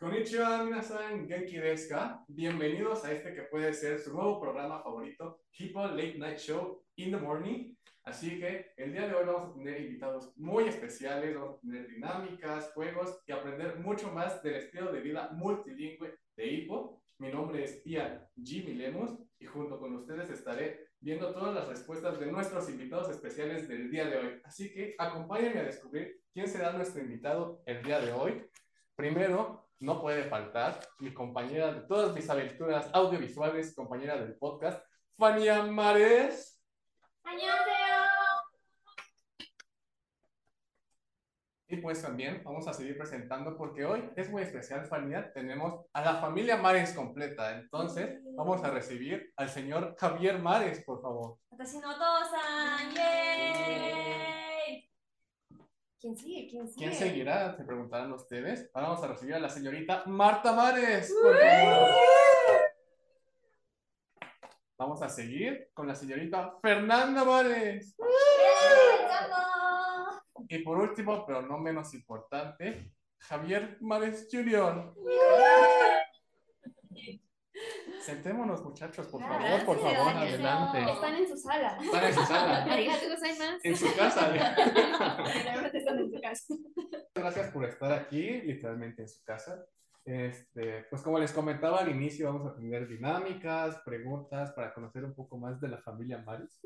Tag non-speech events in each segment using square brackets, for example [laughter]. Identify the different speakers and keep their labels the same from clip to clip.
Speaker 1: Konnichiwa, minasan, genki desu? Bienvenidos a este que puede ser su nuevo programa favorito, Hippo Late Night Show in the Morning. Así que el día de hoy vamos a tener invitados muy especiales, vamos a tener dinámicas, juegos y aprender mucho más del estilo de vida multilingüe de Hippo. Mi nombre es Ian Jimmy Lemus y junto con ustedes estaré viendo todas las respuestas de nuestros invitados especiales del día de hoy. Así que acompáñenme a descubrir quién será nuestro invitado el día de hoy. Primero, no puede faltar mi compañera de todas mis aventuras audiovisuales, compañera del podcast, Fania Mares. Y pues también vamos a seguir presentando porque hoy es muy especial, Fania. Tenemos a la familia Mares completa. Entonces, vamos a recibir al señor Javier Mares, por favor.
Speaker 2: ¿Quién sigue? ¿Quién sigue?
Speaker 1: ¿Quién seguirá? Se preguntarán ustedes. Ahora vamos a recibir a la señorita Marta Mares, por favor. Vamos a seguir con la señorita Fernanda Mares. Y por último, pero no menos importante, Javier Mares Jr. Sentémonos, muchachos, por favor, por favor, adelante.
Speaker 2: Están en su sala.
Speaker 1: Están en su sala, [laughs] en su casa. [laughs]
Speaker 2: Están en su casa.
Speaker 1: Gracias por estar aquí, literalmente en su casa. Este, pues como les comentaba al inicio, vamos a tener dinámicas, preguntas para conocer un poco más de la familia Maris.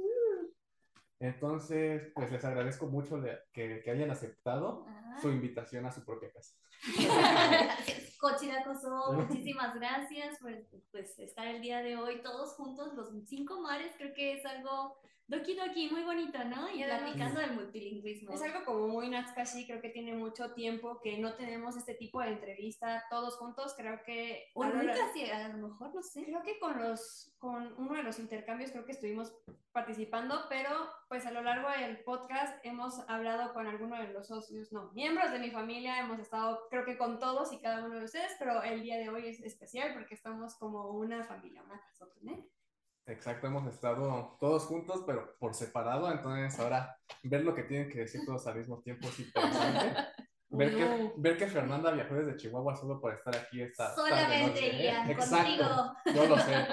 Speaker 1: Entonces, pues les agradezco mucho de- que, que hayan aceptado su invitación a su propia casa. [laughs]
Speaker 3: Cochiracoso, [laughs] muchísimas gracias por pues, estar el día de hoy todos juntos, los cinco mares. Creo que es algo doki doki, muy bonito, ¿no? Y platicando del multilingüismo.
Speaker 2: Es algo como muy Natsukashi, creo que tiene mucho tiempo que no tenemos este tipo de entrevista todos juntos. Creo que.
Speaker 3: O nunca, sí, a lo mejor, no sé.
Speaker 2: Creo que con los, con uno de los intercambios creo que estuvimos participando, pero pues a lo largo del podcast hemos hablado con alguno de los socios, no, miembros de mi familia, hemos estado creo que con todos y cada uno de ustedes, pero el día de hoy es especial porque estamos como una familia más nosotros, ¿eh?
Speaker 1: Exacto, hemos estado todos juntos, pero por separado. Entonces, ahora ver lo que tienen que decir todos al mismo tiempo es interesante. [laughs] Ver que, ver que Fernanda viajó desde Chihuahua solo para estar aquí esta tarde
Speaker 3: Solamente,
Speaker 1: noche, ¿eh? Exacto,
Speaker 3: contigo.
Speaker 1: yo lo sé.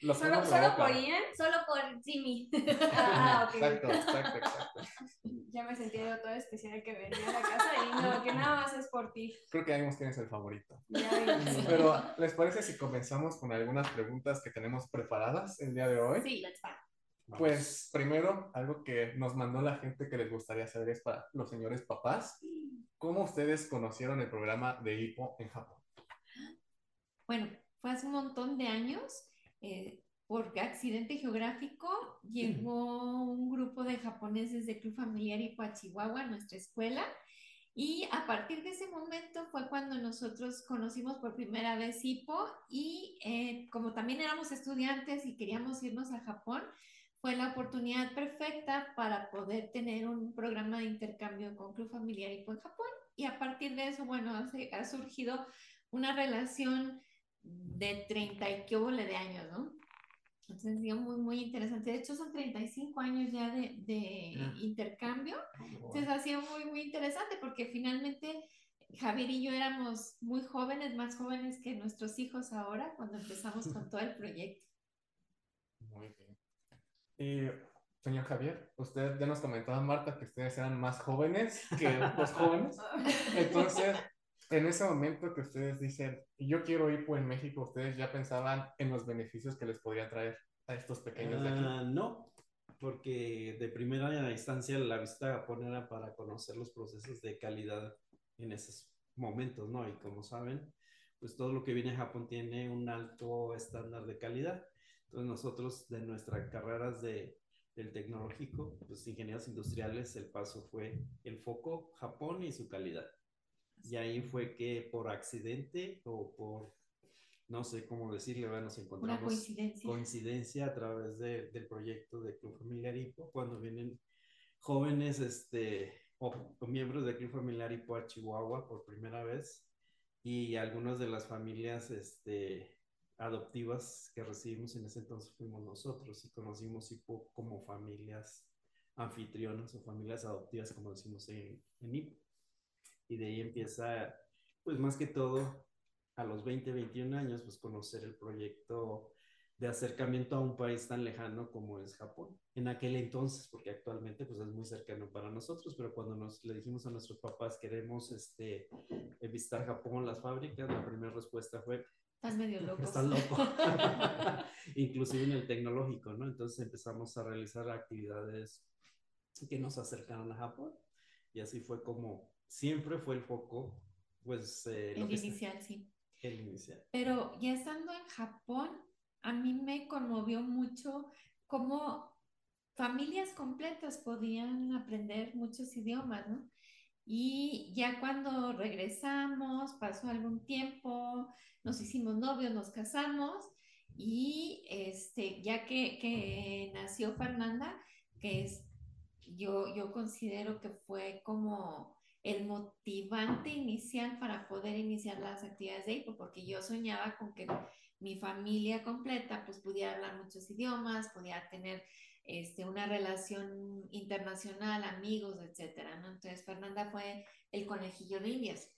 Speaker 2: Solo, solo por Ian.
Speaker 3: Solo por Jimmy. [laughs]
Speaker 2: Ah, ok.
Speaker 1: Exacto, exacto, exacto.
Speaker 2: Ya me sentí de todo especial que venía a la casa y no, que nada más es por ti.
Speaker 1: Creo que ya vimos quién es el favorito.
Speaker 2: Ya vi.
Speaker 1: Pero, ¿les parece si comenzamos con algunas preguntas que tenemos preparadas el día de hoy?
Speaker 3: Sí, let's go.
Speaker 1: Pues primero, algo que nos mandó la gente que les gustaría saber es para los señores papás. ¿Cómo ustedes conocieron el programa de Hippo en Japón?
Speaker 4: Bueno, fue hace un montón de años. Eh, por accidente geográfico llegó un grupo de japoneses del Club Familiar Ipua Chihuahua a nuestra escuela y a partir de ese momento fue cuando nosotros conocimos por primera vez Hippo y eh, como también éramos estudiantes y queríamos irnos a Japón, fue la oportunidad perfecta para poder tener un programa de intercambio con Club Familiar Hippo en Japón. Y a partir de eso, bueno, ha surgido una relación de 30 y qué hubo de años, ¿no? Entonces, ha sido muy, muy interesante. De hecho, son 35 años ya de, de
Speaker 1: Ah.
Speaker 4: intercambio. Entonces, ha sido muy, muy interesante porque finalmente Javier y yo éramos muy jóvenes, más jóvenes que nuestros hijos ahora, cuando empezamos con todo el proyecto.
Speaker 1: Muy bien. Y, señor Javier, usted ya nos comentaba, Marta, que ustedes eran más jóvenes que los jóvenes. [laughs] Entonces, en ese momento que ustedes dicen, yo quiero Hippo en México, ustedes ya pensaban en los beneficios que les podría traer a estos pequeños de aquí.
Speaker 5: Ah, no, porque de primera instancia la visita a Japón era para conocer los procesos de calidad en esos momentos, ¿no? Y como saben, pues todo lo que viene a Japón tiene un alto estándar de calidad. Entonces nosotros de nuestras carreras de, del tecnológico, pues ingenieros industriales, el paso fue el foco Japón y su calidad. Y ahí fue que por accidente o por, no sé cómo decirle, nos
Speaker 4: Una
Speaker 5: encontramos
Speaker 4: coincidencia.
Speaker 5: coincidencia a través de- del proyecto de Club Familiar Hipo, cuando vienen jóvenes este, o, o miembros del Club Familiar Hipo a Chihuahua por primera vez y algunas de las familias este, adoptivas que recibimos en ese entonces fuimos nosotros y conocimos Hipo como familias anfitrionas o familias adoptivas, como decimos en, en Hipo. Y de ahí empieza, pues más que todo, a los 20, 21 años, pues conocer el proyecto de acercamiento a un país tan lejano como es Japón. En aquel entonces, porque actualmente pues es muy cercano para nosotros, pero cuando nos le dijimos a nuestros papás queremos este, visitar Japón, las fábricas, la primera respuesta fue,
Speaker 4: Estás medio loco.
Speaker 5: Estás loco. [laughs] [laughs] Inclusive en el tecnológico, ¿no? Entonces empezamos a realizar actividades que nos acercaron a Japón. Y así fue como siempre fue el foco, pues...
Speaker 4: Eh, el inicial, sí.
Speaker 5: El inicial.
Speaker 4: Pero ya estando en Japón, a mí me conmovió mucho cómo familias completas podían aprender muchos idiomas, ¿no? Y ya cuando regresamos, pasó algún tiempo, nos hicimos novios, nos casamos y este, ya que, que nació Fernanda, que es, yo, yo considero que fue como el motivante inicial para poder iniciar las actividades de IPO, porque yo soñaba con que mi familia completa pues pudiera hablar muchos idiomas, pudiera tener este, una relación internacional, amigos, etcétera, ¿no? Entonces Fernanda fue el conejillo de indias.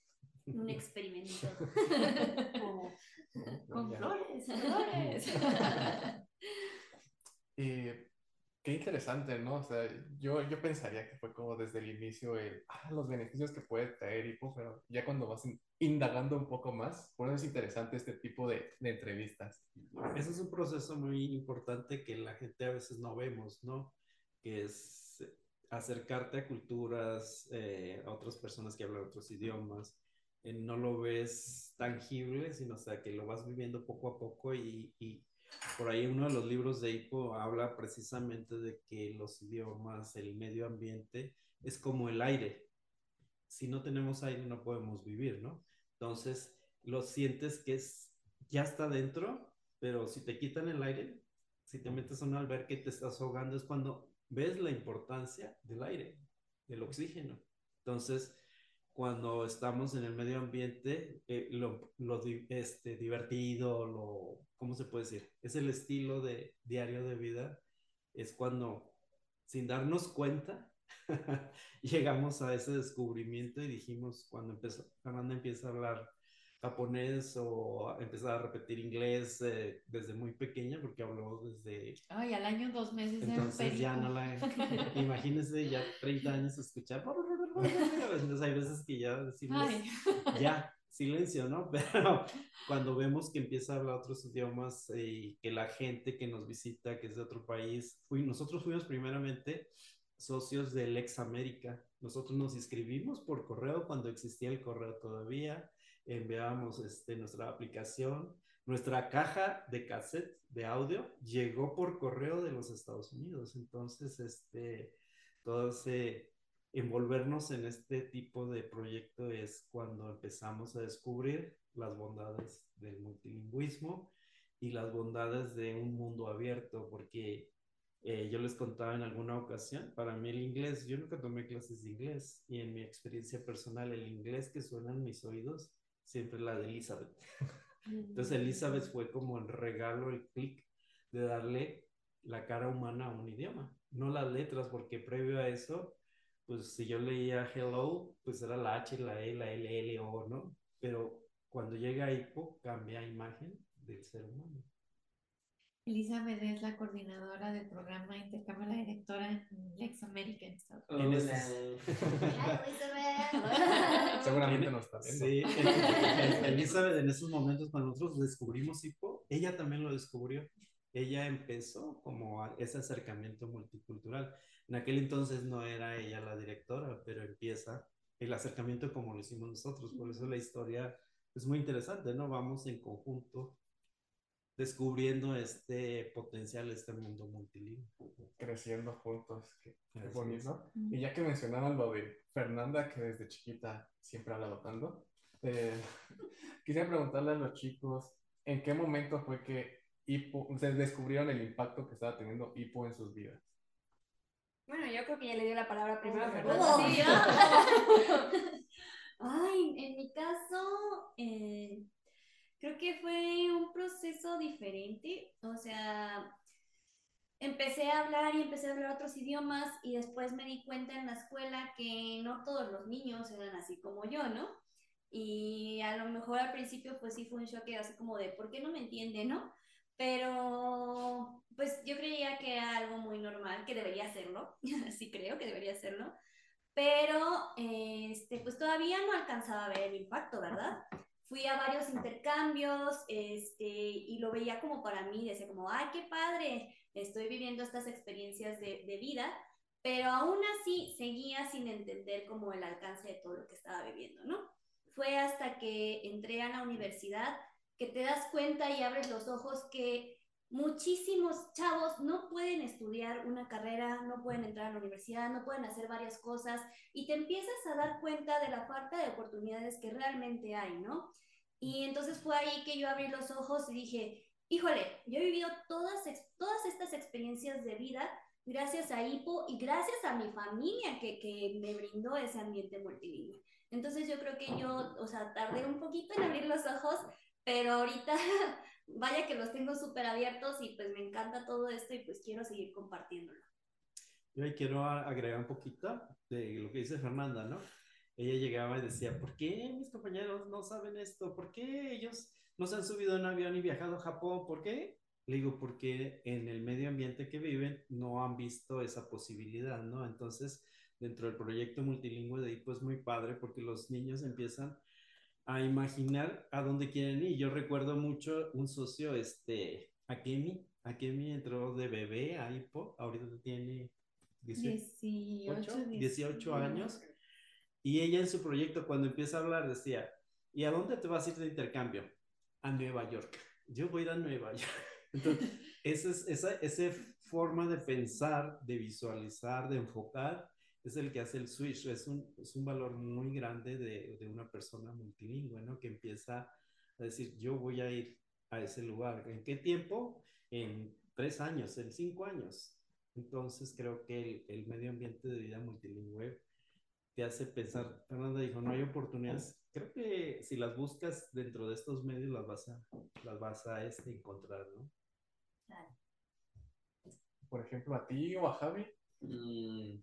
Speaker 3: Un [laughs] experimento. [laughs]
Speaker 4: con flores, flores. [laughs]
Speaker 1: y qué interesante, ¿no? O sea, yo, yo pensaría que fue como desde el inicio el, ah, los beneficios que puede traer y pero ya cuando vas indagando un poco más, por eso es interesante este tipo de, de entrevistas.
Speaker 5: Ese es un proceso muy importante que la gente a veces no vemos, ¿no? Que es acercarte a culturas, eh, a otras personas que hablan otros idiomas, eh, no lo ves tangible, sino o sea, que lo vas viviendo poco a poco y, y, por ahí uno de los libros de Hippo habla precisamente de que los idiomas, el medio ambiente, es como el aire. Si no tenemos aire no podemos vivir, ¿no? Entonces, lo sientes que es, ya está dentro, pero si te quitan el aire, si te metes a un alberca y te estás ahogando, es cuando ves la importancia del aire, del oxígeno. Entonces, cuando estamos en el medio ambiente, eh, lo, lo este, divertido, lo, ¿cómo se puede decir? Es el estilo de diario de vida, es cuando, sin darnos cuenta, [laughs] llegamos a ese descubrimiento y dijimos, cuando empezó, Fernanda empieza a hablar japonés o empezar a repetir inglés eh, desde muy pequeña porque habló desde...
Speaker 4: Ay, al año dos meses.
Speaker 5: Entonces ya no la... [laughs] [laughs] Imagínense ya 30 años escuchar... Entonces [laughs] hay veces que ya decimos, ya, silencio, ¿no? Pero cuando vemos que empieza a hablar otros idiomas y que la gente que nos visita, que es de otro país, fui, nosotros fuimos primeramente socios del Ex América. Nosotros nos inscribimos por correo cuando existía el correo todavía enviábamos este, nuestra aplicación, nuestra caja de cassette de audio llegó por correo de los Estados Unidos. Entonces, este, todo ese envolvernos en este tipo de proyecto es cuando empezamos a descubrir las bondades del multilingüismo y las bondades de un mundo abierto, porque eh, yo les contaba en alguna ocasión, para mí el inglés, yo nunca tomé clases de inglés y en mi experiencia personal el inglés que suena en mis oídos siempre la de Elizabeth. [laughs] Entonces Elizabeth fue como el regalo, el clic de darle la cara humana a un idioma, no las letras, porque previo a eso, pues si yo leía hello, pues era la H, la E, la L, L, O, ¿no? Pero cuando llega a cambia imagen del ser humano.
Speaker 4: Elizabeth es la coordinadora del programa Intercambio, la directora en Lex America en Estados
Speaker 1: Unidos. [laughs] Seguramente no está viendo.
Speaker 5: Sí, Elizabeth en esos momentos cuando nosotros descubrimos HIPO, ella también lo descubrió. Ella empezó como ese acercamiento multicultural. En aquel entonces no era ella la directora, pero empieza el acercamiento como lo hicimos nosotros. Por eso la historia es muy interesante, ¿no? Vamos en conjunto descubriendo este potencial, este mundo multilingüe.
Speaker 1: Creciendo juntos, qué, bonito. Y ya que mencionaban lo de Fernanda, que desde chiquita siempre ha hablado tanto, eh, [laughs] quisiera preguntarle a los chicos, ¿en qué momento fue que Hipo, se descubrieron el impacto que estaba teniendo Hipo en sus vidas?
Speaker 2: Bueno, yo creo que ya le dio la palabra primero a Fernanda. [laughs]
Speaker 3: Ay, en mi caso, eh, creo que fue un proceso diferente, o sea, empecé a hablar y empecé a hablar otros idiomas y después me di cuenta en la escuela que no todos los niños eran así como yo, ¿no? Y a lo mejor al principio pues sí fue un shock así como de, ¿por qué no me entiende, no? Pero pues yo creía que era algo muy normal, que debería hacerlo, [laughs] sí creo que debería hacerlo, pero este, pues todavía no alcanzaba a ver el impacto, ¿verdad? Fui a varios intercambios este, y lo veía como para mí, decía como, ay, qué padre, estoy viviendo estas experiencias de, de vida, pero aún así seguía sin entender como el alcance de todo lo que estaba viviendo, ¿no? Fue hasta que entré a la universidad que te das cuenta y abres los ojos que muchísimos chavos no pueden estudiar una carrera, no pueden entrar a la universidad, no pueden hacer varias cosas y te empiezas a dar cuenta de la falta de oportunidades que realmente hay, ¿no? Y entonces fue ahí que yo abrí los ojos y dije, híjole, yo he vivido todas, todas estas experiencias de vida gracias a HIPO y gracias a mi familia que, que me brindó ese ambiente multilingüe. Entonces yo creo que yo, o sea, tardé un poquito en abrir los ojos, pero ahorita [laughs] vaya que los tengo súper abiertos y pues me encanta todo esto y pues quiero seguir compartiéndolo.
Speaker 5: Yo ahí quiero agregar un poquito de lo que dice Fernanda, ¿no? Ella llegaba y decía, ¿por qué mis compañeros no saben esto? ¿Por qué ellos no se han subido en avión y viajado a Japón? ¿Por qué? Le digo, porque en el medio ambiente que viven no han visto esa posibilidad, ¿no? Entonces, dentro del proyecto multilingüe de ahí, pues muy padre, porque los niños empiezan a imaginar a dónde quieren ir. Yo recuerdo mucho un socio, este, Akemi, Akemi entró de bebé a Hipo, ahorita tiene 18, 18, años, y ella en su proyecto cuando empieza a hablar decía, ¿y a dónde te vas a ir de intercambio? A Nueva York. Yo voy a ir a Nueva York. [laughs] Entonces, esa, es, esa, esa forma de pensar, de visualizar, de enfocar, es el que hace el switch. Es un, es un valor muy grande de, de, una persona multilingüe, ¿no? Que empieza a decir, yo voy a ir a ese lugar. ¿En qué tiempo? En tres años, en cinco años. Entonces creo que el, el medio ambiente de vida multilingüe te hace pensar, Fernanda dijo, no hay oportunidades. Creo que si las buscas dentro de estos medios las vas a, las vas a este, encontrar, ¿no?
Speaker 3: Claro.
Speaker 1: Por ejemplo, a ti o a Javi.
Speaker 6: Mm,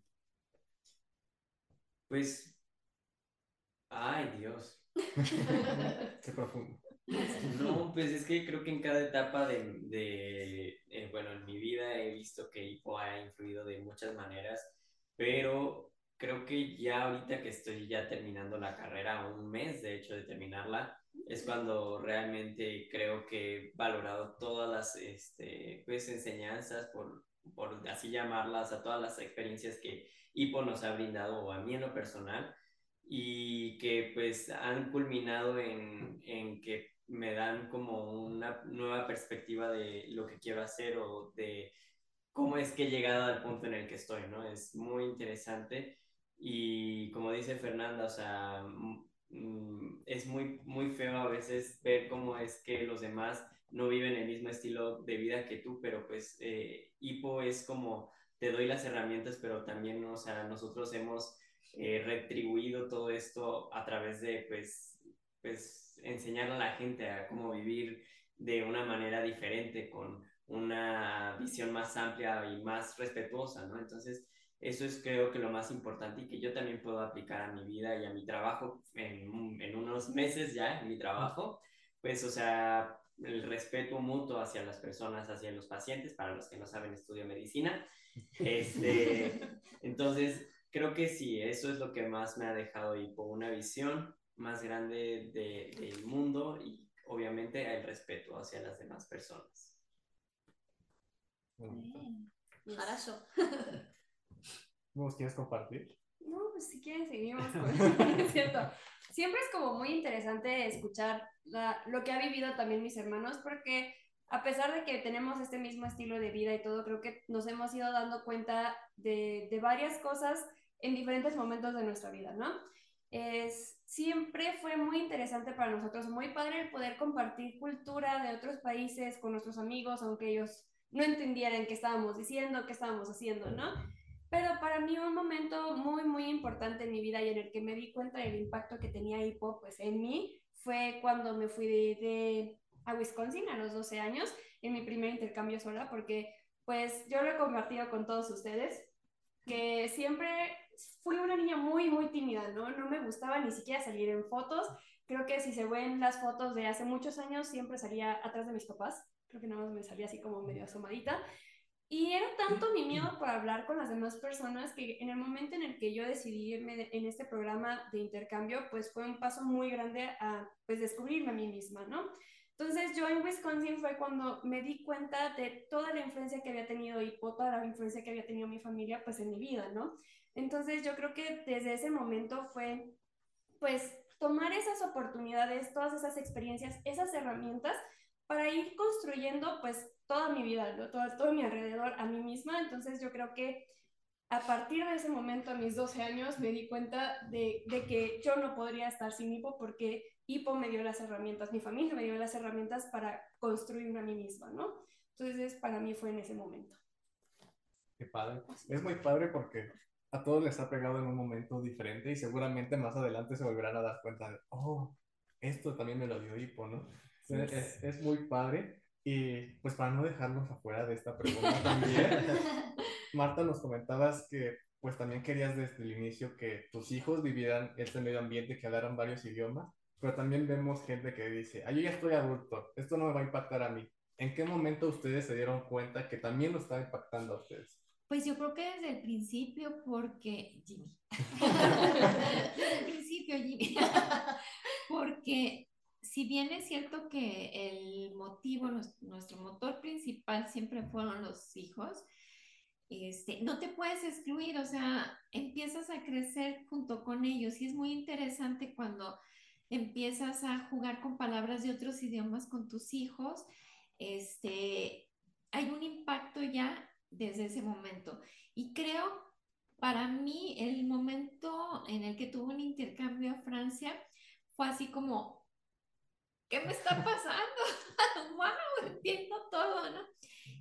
Speaker 6: pues, ay Dios. [laughs]
Speaker 1: Qué profundo.
Speaker 6: No, pues es que creo que en cada etapa de, de eh, bueno, en mi vida he visto que Hipo ha influido de muchas maneras, pero creo que ya ahorita que estoy ya terminando la carrera, un mes de hecho de terminarla, es cuando realmente creo que he valorado todas las este, pues, enseñanzas, por, por así llamarlas, a todas las experiencias que Hipo nos ha brindado a mí en lo personal y que pues han culminado en, en que me dan como una nueva perspectiva de lo que quiero hacer o de cómo es que he llegado al punto en el que estoy, ¿no? Es muy interesante y como dice Fernanda, o sea, mm, es muy, muy feo a veces ver cómo es que los demás no viven el mismo estilo de vida que tú, pero pues eh, Hipo es como te doy las herramientas, pero también, o sea, nosotros hemos eh, retribuido todo esto a través de, pues, pues, enseñar a la gente a cómo vivir de una manera diferente, con una visión más amplia y más respetuosa, ¿no? Entonces, eso es creo que lo más importante y que yo también puedo aplicar a mi vida y a mi trabajo en, en unos meses ya, en mi trabajo, pues, o sea, el respeto mutuo hacia las personas, hacia los pacientes, para los que no saben, estudio medicina. Este, [laughs] entonces, creo que sí, eso es lo que más me ha dejado y por una visión más grande de, del mundo y obviamente el respeto hacia las demás personas.
Speaker 3: Marazo. [laughs]
Speaker 1: ¿Vos quieres compartir?
Speaker 2: No, pues si quieren seguimos [laughs] es cierto. Siempre es como muy interesante escuchar la, lo que ha vivido también mis hermanos porque a pesar de que tenemos este mismo estilo de vida y todo, creo que nos hemos ido dando cuenta de, de varias cosas en diferentes momentos de nuestra vida, ¿no? Es, siempre fue muy interesante para nosotros, muy padre el poder compartir cultura de otros países con nuestros amigos, aunque ellos no entendieran qué estábamos diciendo, qué estábamos haciendo, ¿no? Pero para mí un momento muy, muy importante en mi vida y en el que me di cuenta del impacto que tenía hipo pues, en mí fue cuando me fui de a Wisconsin a los 12 años en mi primer intercambio sola, porque pues yo lo he compartido con todos ustedes, que siempre fui una niña muy, muy tímida, ¿no? No me gustaba ni siquiera salir en fotos. Creo que si se ven las fotos de hace muchos años, siempre salía atrás de mis papás. Creo que nada más me salía así como medio asomadita. Y era tanto mi miedo por hablar con las demás personas que en el momento en el que yo decidí irme en este programa de intercambio, pues fue un paso muy grande a pues descubrirme a mí misma, ¿no? Entonces yo en Wisconsin fue cuando me di cuenta de toda la influencia que había tenido y toda la influencia que había tenido mi familia pues en mi vida, ¿no? Entonces yo creo que desde ese momento fue pues tomar esas oportunidades, todas esas experiencias, esas herramientas para ir construyendo pues toda mi vida, todo, todo mi alrededor a mí misma. Entonces yo creo que a partir de ese momento, a mis 12 años, me di cuenta de, de, que yo no podría estar sin Hipo porque Hipo me dio las herramientas, mi familia me dio las herramientas para construirme a mí misma, ¿no? Entonces, para mí fue en ese momento.
Speaker 1: Qué padre. Es muy padre porque a todos les ha pegado en un momento diferente y seguramente más adelante se volverán a dar cuenta de, oh, esto también me lo dio Hipo, ¿no? Es, es, muy padre. Y pues para no dejarnos afuera de esta pregunta también, [laughs] Marta, nos comentabas que pues también querías desde el inicio que tus hijos vivieran este medio ambiente, que hablaran varios idiomas, pero también vemos gente que dice, ah, yo ya estoy adulto, esto no me va a impactar a mí. ¿En qué momento ustedes se dieron cuenta que también lo estaba impactando a ustedes?
Speaker 4: Pues yo creo que desde el principio, porque Jimmy. [laughs] desde el principio, Jimmy. porque si bien es cierto que el motivo, nuestro motor principal siempre fueron los hijos, este, no te puedes excluir, o sea, empiezas a crecer junto con ellos y es muy interesante cuando empiezas a jugar con palabras de otros idiomas con tus hijos, este, hay un impacto ya desde ese momento. Y creo, para mí, el momento en el que tuve un intercambio a Francia fue así como, ¿qué me está [laughs] pasando? [laughs] ¡Wow! Entiendo todo, ¿no?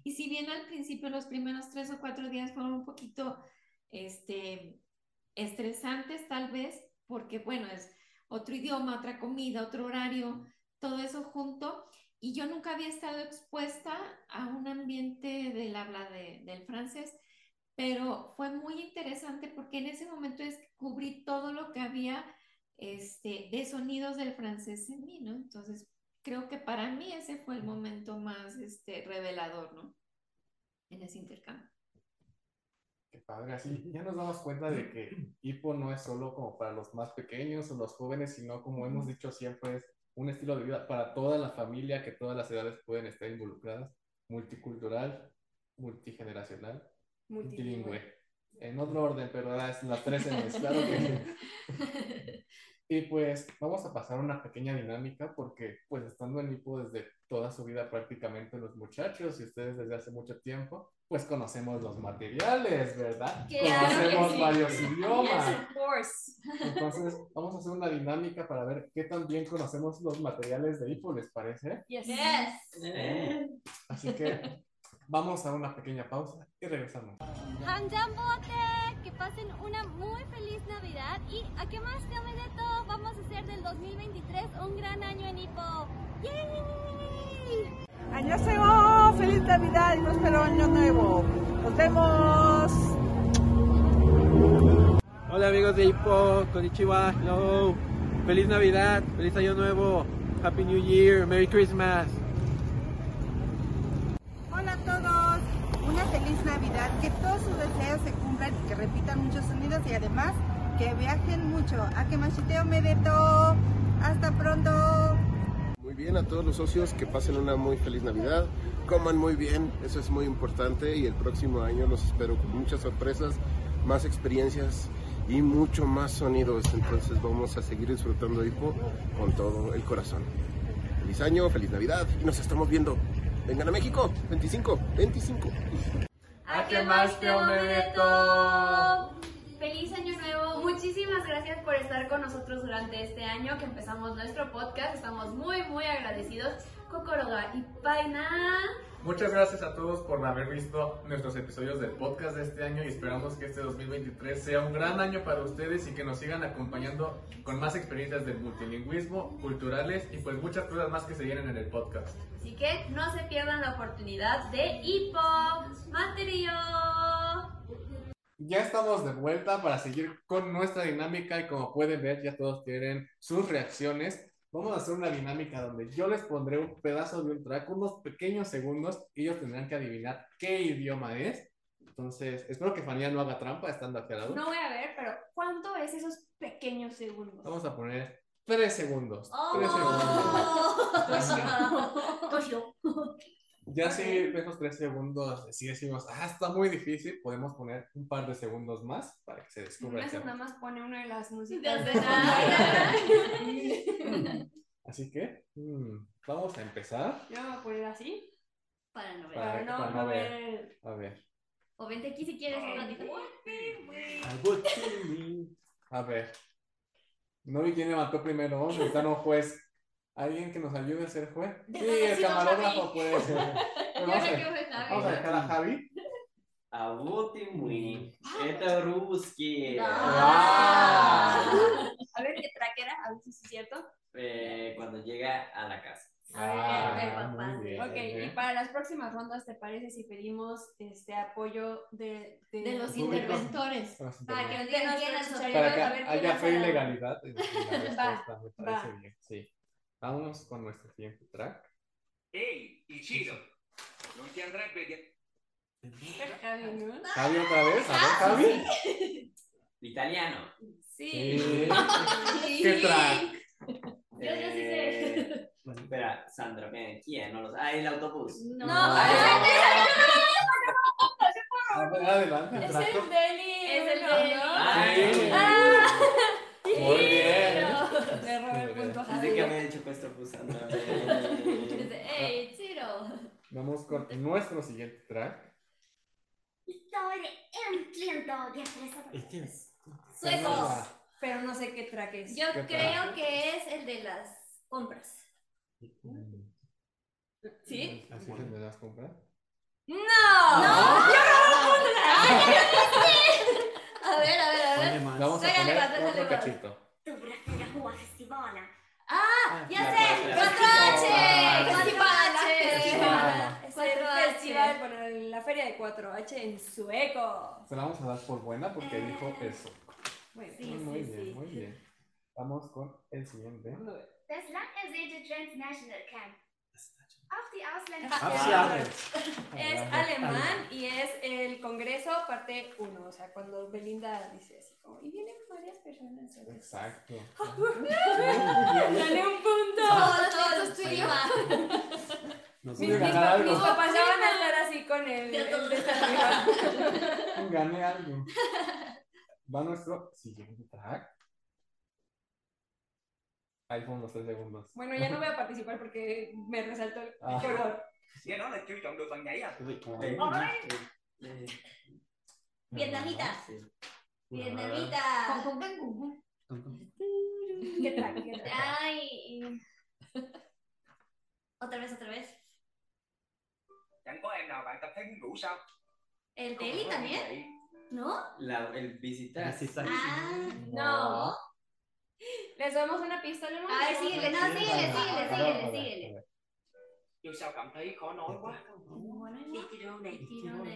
Speaker 4: Y si bien al principio los primeros tres o cuatro días fueron un poquito este, estresantes tal vez, porque bueno, es otro idioma, otra comida, otro horario, todo eso junto. Y yo nunca había estado expuesta a un ambiente del habla de, del francés, pero fue muy interesante porque en ese momento descubrí todo lo que había este, de sonidos del francés en mí, ¿no? Entonces, creo que para mí ese fue el momento más este, revelador, ¿no? En ese intercambio.
Speaker 1: Qué padre, así ya nos damos cuenta de que hipo no es solo como para los más pequeños o los jóvenes, sino como hemos dicho siempre es un estilo de vida para toda la familia, que todas las edades pueden estar involucradas, multicultural, multigeneracional, multilingüe. En otro orden, pero es las tres en [laughs] claro que [laughs] Y pues vamos a pasar una pequeña dinámica porque pues estando en Hipo desde toda su vida prácticamente los muchachos y ustedes desde hace mucho tiempo, pues conocemos los materiales, ¿verdad? conocemos varios idiomas. Entonces vamos a hacer una dinámica para ver qué tan bien conocemos los materiales de Hipo, ¿les parece?
Speaker 3: Yes.
Speaker 1: Así que vamos a una pequeña pausa y regresamos
Speaker 7: que pasen una muy feliz Navidad y a qué más que de todo vamos a hacer del 2023 un gran año en Hipo. ¡Yay!
Speaker 8: Año feliz Navidad y próspero año nuevo. Nos vemos.
Speaker 5: Hola amigos de Hipo, Konnichiwa, hello. Feliz Navidad, feliz año nuevo, Happy New Year, Merry Christmas.
Speaker 8: Feliz Navidad, que todos sus deseos se cumplan que repitan muchos sonidos y además que viajen mucho. A que machiteo medeto. Hasta pronto.
Speaker 9: Muy bien a todos los socios que pasen una muy feliz Navidad, coman muy bien, eso es muy importante y el próximo año los espero con muchas sorpresas, más experiencias y mucho más sonidos. Entonces vamos a seguir disfrutando Hipo con todo el corazón. Feliz año, feliz Navidad y nos estamos viendo. Vengan a México, 25, 25.
Speaker 7: ¿A qué más te todo! Feliz año nuevo. Muchísimas gracias por estar con nosotros durante este año que empezamos nuestro podcast. Estamos muy, muy agradecidos. Kokoroga y Paina.
Speaker 1: Muchas gracias a todos por haber visto nuestros episodios del podcast de este año y esperamos que este 2023 sea un gran año para ustedes y que nos sigan acompañando con más experiencias del multilingüismo, culturales y pues muchas cosas más que se vienen en el podcast.
Speaker 7: Así que no se pierdan la oportunidad de Hipo Materio.
Speaker 1: ya estamos de vuelta para seguir con nuestra dinámica y como pueden ver ya todos tienen sus reacciones. Vamos a hacer una dinámica donde yo les pondré un pedazo de un track, unos pequeños segundos, y ellos tendrán que adivinar qué idioma es. Entonces, espero que Fanía no haga trampa estando aquí al lado.
Speaker 2: No voy a ver, pero ¿cuánto es esos pequeños segundos?
Speaker 1: Vamos a poner tres segundos.
Speaker 3: Oh.
Speaker 1: Tres segundos. Ya si esos tres segundos, si decimos, ah, está muy difícil, podemos poner un par de segundos más para que se descubra.
Speaker 2: Eso nada más pone una de las músicas de
Speaker 3: nada. [laughs]
Speaker 1: Así que, mm, vamos a empezar.
Speaker 2: Yo me voy a poner así
Speaker 3: Para no ver.
Speaker 1: Para-
Speaker 2: para no,
Speaker 1: para no
Speaker 2: no
Speaker 1: ver.
Speaker 2: ver.
Speaker 1: A ver,
Speaker 3: O vente aquí si quieres un ratito.
Speaker 1: a ver. No vi quién levantó primero, vamos a necesitar un juez. ¿Alguien que nos ayude a ser juez? [laughs] Sí, el
Speaker 3: sido
Speaker 1: camarógrafo
Speaker 3: Javi.
Speaker 1: puede ser. [laughs] Pero
Speaker 3: Yo
Speaker 1: Vamos
Speaker 3: sé
Speaker 1: a,
Speaker 3: que fue
Speaker 1: vamos a dejar a Javi.
Speaker 6: Abutimui. Это русский.
Speaker 3: Ah.
Speaker 2: A ver qué traquera, a ver si es cierto.
Speaker 6: Eh, cuando llega a la casa.
Speaker 3: A ver,
Speaker 1: Ah,
Speaker 3: papá.
Speaker 1: muy bien,
Speaker 2: Ok, y para las próximas rondas, ¿te parece si pedimos este apoyo de,
Speaker 4: De los
Speaker 1: Público.
Speaker 4: interventores.
Speaker 3: Para que nos digan
Speaker 2: de
Speaker 3: quién
Speaker 1: Para que
Speaker 2: quién
Speaker 1: haya fe y legalidad en en la [laughs] respuesta, me parece
Speaker 2: va.
Speaker 1: bien. Sí. Vamos con nuestro siguiente track.
Speaker 10: Ehi, Ichiro, andrebbe di...
Speaker 2: Javi, ¿no?
Speaker 1: Javi otra vez, a ver, Javi.
Speaker 6: Italiano.
Speaker 2: Sí.
Speaker 1: Sí. [laughs] ¿Qué track?
Speaker 3: Yo, yo sí
Speaker 6: Eh, Espera, Sandra, ven, ¿quién? No lo. Ah, el autobús.
Speaker 3: No.
Speaker 1: Ver, adelante, el
Speaker 2: Es el Deli.
Speaker 3: Es Deli.
Speaker 2: ¿no? Ah.
Speaker 1: Muy bien.
Speaker 6: Que me he pues.
Speaker 1: Vamos con nuestro siguiente track.
Speaker 11: Dessa
Speaker 5: Este es-
Speaker 3: Suecos.
Speaker 2: Pero no sé qué track es.
Speaker 3: Yo
Speaker 1: ¿Qué
Speaker 3: creo que es el de las compras.
Speaker 2: ¿Sí?
Speaker 1: ¿Así que me das comprar?
Speaker 2: ¡No!
Speaker 3: A ver, a ver, a ver.
Speaker 5: Ponle más.
Speaker 1: Vamos a poner otro cachito.
Speaker 11: H-festivalen.
Speaker 3: ¡Ah! ¡Ya sé!
Speaker 6: la-
Speaker 3: ¡Cuatro
Speaker 6: la-
Speaker 3: H!
Speaker 6: la-
Speaker 3: ¡Cuatro H!
Speaker 1: Festival.
Speaker 2: Es
Speaker 3: Cuatro
Speaker 2: el
Speaker 3: H.
Speaker 2: festival, bueno, la feria de 4H en sueco.
Speaker 1: Se la vamos a dar por buena porque dijo eso. Muy bien, muy bien. Vamos con el siguiente.
Speaker 11: Das lang ersehnte Transnational Camp. Auch die Ausländer.
Speaker 2: Es alemán y es el Congreso parte 1, o sea, cuando Belinda dice así como, y vienen varias personas.
Speaker 1: Exacto.
Speaker 2: Dale un punto.
Speaker 3: Todo, todo es tu idioma.
Speaker 5: Nos
Speaker 2: Mis, papás ya van a estar así con el,
Speaker 3: todos.
Speaker 1: Gané algo. Va nuestro siguiente track. Ahí fueron los tres segundos.
Speaker 2: Bueno, ya no voy a participar porque me resaltó el
Speaker 1: Ah.
Speaker 2: color.
Speaker 10: Nghe nói là chưa chọn được phần nhảy à?
Speaker 6: Eh,
Speaker 3: Vietnamita.
Speaker 4: Con- con- con- con-
Speaker 2: ¿Qué track?
Speaker 3: Ay. Otra vez, otra vez.
Speaker 10: Chẳng có em nào bạn tập thấy muốn ngủ sao?
Speaker 3: ¿El Deli también? ¿No?
Speaker 6: La, el visitar.
Speaker 5: Visita.
Speaker 3: Ah,
Speaker 2: No. ¿Les damos una pista, Lemon?
Speaker 3: A ver, síguele, no, síguele, síguele, síguele, síguele.
Speaker 10: Nhưng sao cảm thấy khó nói quá?
Speaker 11: Ichiro này,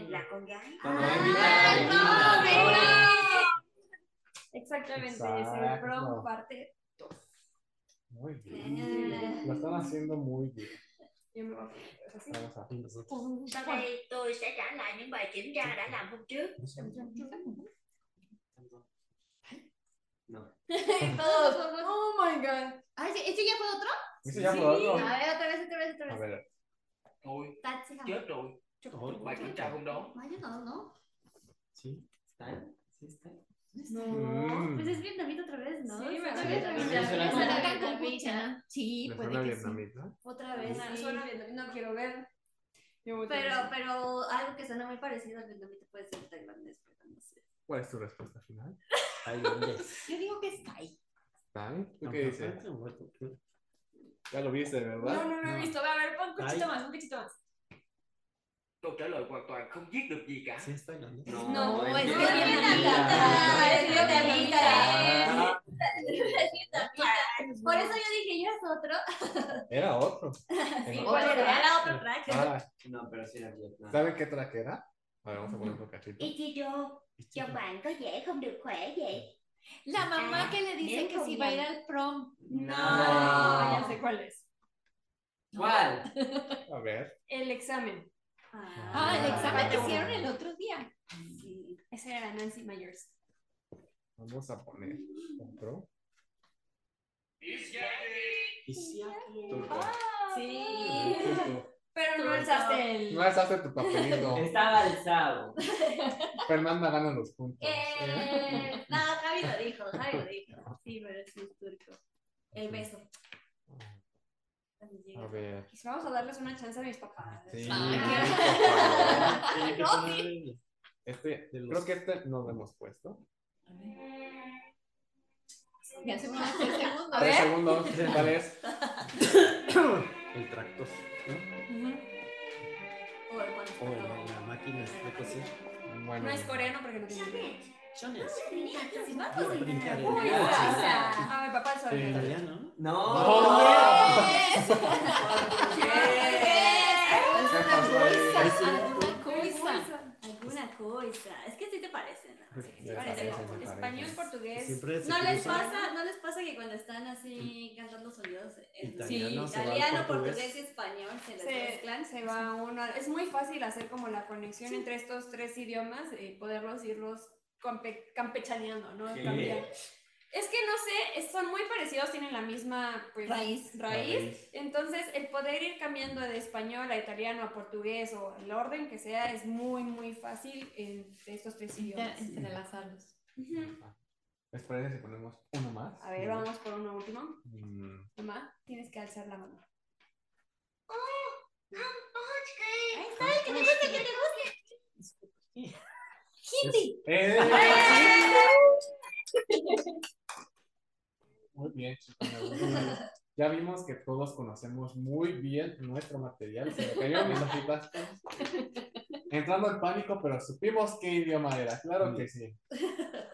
Speaker 11: là con gái.
Speaker 6: Cuando va a
Speaker 3: Ah,
Speaker 6: invitar a
Speaker 3: no.
Speaker 2: Exactamente, es el prom parte.
Speaker 1: Muy
Speaker 3: Eh.
Speaker 1: bien. Lo están haciendo muy bien.
Speaker 2: Yo me voy a poner así.
Speaker 1: Vamos a
Speaker 5: Y nosotros.
Speaker 11: Sau đây tôi sẽ trả lại những bài kiểm tra đã làm hôm trước.
Speaker 6: No. [laughs]
Speaker 3: Todos. [laughs]
Speaker 2: Oh my god.
Speaker 3: Ay, ¿ese ese ya fue otro?
Speaker 1: Ese ya fue otro.
Speaker 3: A ver, otra vez, otra vez, otra
Speaker 1: A
Speaker 3: vez.
Speaker 1: ver.
Speaker 10: Thôi, chết rồi. Tra hôm đó.
Speaker 3: Vaya, no, no.
Speaker 1: Mm.
Speaker 3: Pues es vietnamita otra vez, ¿no?
Speaker 2: Sí, me
Speaker 3: vez,
Speaker 2: vietnamita.
Speaker 3: otra vez,
Speaker 6: Suena
Speaker 3: vietnamita.
Speaker 4: Sí,
Speaker 1: ¿Le
Speaker 4: puede
Speaker 1: suena
Speaker 4: sí.
Speaker 1: vietnamita?
Speaker 3: Otra vez,
Speaker 2: Suena,
Speaker 3: sí.
Speaker 2: suena bien, no quiero ver. A
Speaker 3: Pero, pero algo que suena muy parecido al vietnamita puede ser tailandés, pero no sé.
Speaker 1: ¿Cuál es tu respuesta final? [laughs]
Speaker 5: Tailandés. [laughs]
Speaker 4: Yo digo que está ahí.
Speaker 1: ¿Dani? ¿Tú qué dices? Ya lo viste,
Speaker 2: No,
Speaker 1: ¿verdad?
Speaker 2: no, no he visto. A ver, pon un cachito más, un cachito más.
Speaker 10: Câu trả lời hoàn toàn không viết được gì cả.
Speaker 5: Sí, es tailandés.
Speaker 6: No,
Speaker 2: No,
Speaker 6: es
Speaker 3: es
Speaker 6: vietnamita.
Speaker 3: vietnamita. Es vietnamita. Es vietnamita. Por eso yo dije, ¿yo es otro?
Speaker 1: era otro. [laughs]
Speaker 3: Sí,
Speaker 1: Era
Speaker 3: ¿cuál
Speaker 1: otro.
Speaker 3: era? Otro track.
Speaker 1: Ah,
Speaker 6: No, pero sí era Vietnam.
Speaker 1: ¿Saben qué track era? A ver, vamos a poner un cachito.
Speaker 11: Ichigo, cho bạn có vẻ không được khỏe vậy?
Speaker 4: La mamá
Speaker 11: Ah,
Speaker 4: que le dice que si va a ir al prom.
Speaker 2: No,
Speaker 6: No.
Speaker 2: ya sé cuál es.
Speaker 6: ¿Cuál?
Speaker 1: A ver.
Speaker 2: El examen.
Speaker 4: Ah, el examen que hicieron el otro día.
Speaker 2: Ese era Nancy Myers.
Speaker 1: Vamos a poner otro. Turco.
Speaker 2: Sí. Pero no alzaste el.
Speaker 1: No alzaste tu papelito. [laughs]
Speaker 6: Estaba alzado. [laughs]
Speaker 1: Fernanda gana los puntos.
Speaker 3: Eh, no, Javi lo dijo, Javi lo dijo. Sí, pero sí es turco. El beso.
Speaker 1: A ver.
Speaker 2: Vamos a darles una chance a mis papás.
Speaker 1: Sí,
Speaker 2: Ay, No,
Speaker 1: Este,
Speaker 5: De los-
Speaker 1: creo que este no lo hemos puesto.
Speaker 4: Ya se fue el segundo.
Speaker 1: Tres segundos. ¿Cuál es?
Speaker 5: el tractor. ¿No?
Speaker 3: O
Speaker 5: la máquina de coser.
Speaker 1: Bueno.
Speaker 2: No es coreano porque no tiene.
Speaker 5: Chones.
Speaker 3: No,
Speaker 5: a brincar el
Speaker 2: mi papá sabe.
Speaker 5: Italiano.
Speaker 6: No.
Speaker 1: ¿Qué? [laughs]
Speaker 4: Alguna
Speaker 3: Alguna cosa. Es que sí te parecen. ¿no? Sí,
Speaker 1: Sí,
Speaker 3: parecen.
Speaker 1: sí,
Speaker 2: Español, portugués.
Speaker 5: Siempre
Speaker 3: ¿No les pasa, no les pasa que cuando están así cantando sonidos en
Speaker 5: Italiano al
Speaker 3: italiano,
Speaker 5: portugués.
Speaker 3: portugués y español se les
Speaker 2: Se,
Speaker 3: mezclan?
Speaker 2: se va uno. Es muy fácil hacer como la conexión entre estos tres idiomas y poderlos irlos campe- campechaneando, ¿no?
Speaker 6: Sí.
Speaker 2: Es que no sé, son muy parecidos, tienen la misma pues,
Speaker 4: Raíz.
Speaker 2: raíz. Entonces, el poder ir cambiando de español a italiano a portugués o el orden que sea es muy, muy fácil entre estos tres idiomas.
Speaker 4: Ya, entrelazarlos.
Speaker 2: Ujú.
Speaker 1: ¿Les parece si ponemos uno más?
Speaker 2: A ver, vamos por uno último.
Speaker 1: Mm,
Speaker 2: Mamá, tienes que alzar la mano.
Speaker 3: Ahí está, el que te gusta, el que te gusta.
Speaker 4: Hindi.
Speaker 1: ¡Eh! [laughs] Muy bien, chicos. [laughs] Ya vimos que todos conocemos muy bien nuestro material. Se me cayeron mis hojitas. [laughs] Entrando en pánico, pero supimos qué idioma era. Claro que sí. [laughs]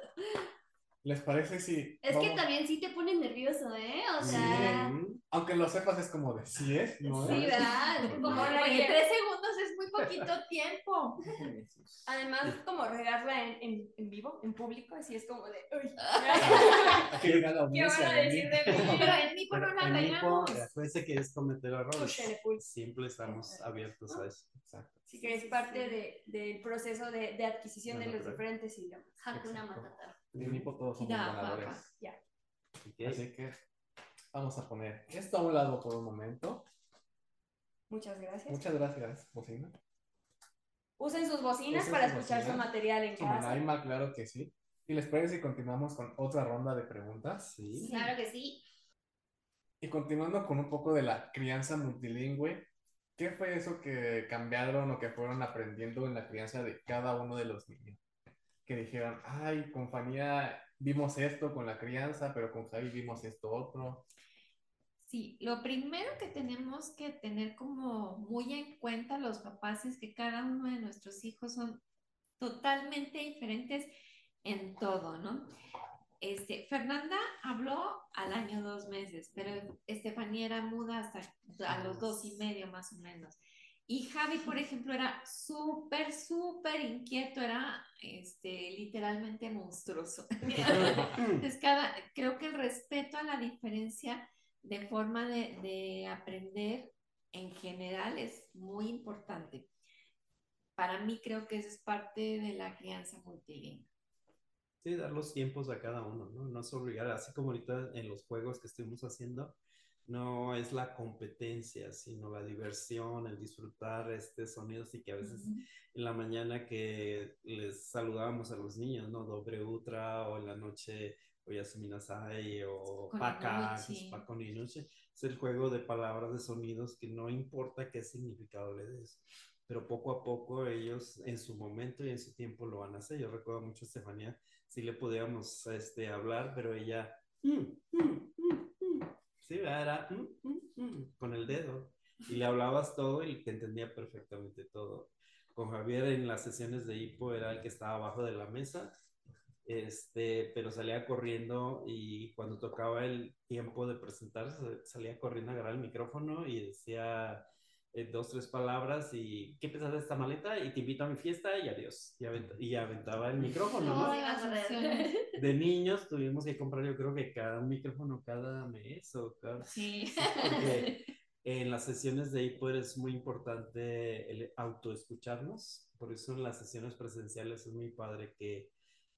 Speaker 1: ¿Les parece si.?
Speaker 3: Es que
Speaker 1: vamos-
Speaker 3: también sí te pones nervioso, ¿eh? O
Speaker 1: Sí,
Speaker 3: sea,
Speaker 1: Aunque lo sepas, es como de sí es, ¿no?
Speaker 3: sí, ¿verdad? Como
Speaker 4: Oye,
Speaker 3: que-
Speaker 4: tres segundos es muy poquito [laughs] tiempo.
Speaker 2: Además, como regarla en, en, en vivo, en público, así es como de. Uy, [laughs] ¿Qué
Speaker 1: audiencia
Speaker 2: van a
Speaker 1: de
Speaker 2: decir de mí? [laughs]
Speaker 4: Pero en Nipo no
Speaker 5: Pero
Speaker 4: la
Speaker 5: eh, acuérdense que es cometer errores. Siempre estamos abiertos a eso.
Speaker 1: Exacto.
Speaker 2: Así que es parte de, del proceso de, de adquisición de
Speaker 5: Bueno,
Speaker 2: los
Speaker 5: pero-
Speaker 2: diferentes idiomas.
Speaker 3: Hakuna
Speaker 1: Exacto. Nipo todos somos
Speaker 4: Ya,
Speaker 1: ganadores.
Speaker 2: Ya.
Speaker 1: Así que vamos a poner esto a un lado por un momento.
Speaker 2: Muchas gracias.
Speaker 1: Muchas gracias, Bocina.
Speaker 2: Usen sus bocinas
Speaker 1: Usen
Speaker 2: para
Speaker 1: sus
Speaker 2: escuchar su material en casa.
Speaker 1: Naima, claro que sí. ¿Y les parece si continuamos con otra ronda de preguntas?
Speaker 5: Sí.
Speaker 3: Claro que sí.
Speaker 1: Y continuando con un poco de la crianza multilingüe, ¿qué fue eso que cambiaron o que fueron aprendiendo en la crianza de cada uno de los niños? Que dijeron, ay, con Fanía vimos esto con la crianza, pero con Javi vimos esto otro.
Speaker 4: Sí, lo primero que tenemos que tener como muy en cuenta los papás es que cada uno de nuestros hijos son totalmente diferentes en todo, ¿no? Este, Fernanda habló al año dos meses, pero Estefanía era muda hasta a los dos y medio más o menos. Y Javi, por ejemplo, era súper, súper inquieto, era este, literalmente monstruoso. [laughs] Entonces, cada, creo que el respeto a la diferencia de forma de, de aprender en general es muy importante. Para mí creo que eso es parte de la crianza multilingüe.
Speaker 5: Sí, dar los tiempos a cada uno, ¿no? No es obligar, así como ahorita en los juegos que estuvimos haciendo, no es la competencia, sino la diversión, el disfrutar este sonidos y que a veces en la mañana que les saludábamos a los niños, ¿no? Dobre Utra o en la noche Oyasuminasai o Paka, que es el juego de palabras, de sonidos que no importa qué significado le des. Pero poco a poco ellos en su momento y en su tiempo lo van a hacer. Yo recuerdo mucho a Estefanía, sí le podíamos este, hablar, pero ella... "Mm, mm, mm, mm". Sí, era "Mm, mm, mm", con el dedo. Y le hablabas todo y te entendía perfectamente todo. Con Javier en las sesiones de hipo era el que estaba abajo de la mesa, este, pero salía corriendo y cuando tocaba el tiempo de presentarse, salía corriendo a agarrar el micrófono y decía, eh, dos, tres palabras y ¿qué piensas de esta maleta? Y te invito a mi fiesta y adiós. Y, avent- y aventaba el micrófono, ¿no?
Speaker 3: Opciones.
Speaker 5: De niños tuvimos que comprar yo creo que cada un micrófono cada mes o cada...
Speaker 4: Sí.
Speaker 5: Porque en las sesiones de IPO es muy importante el autoescucharnos, por eso en las sesiones presenciales es muy padre que,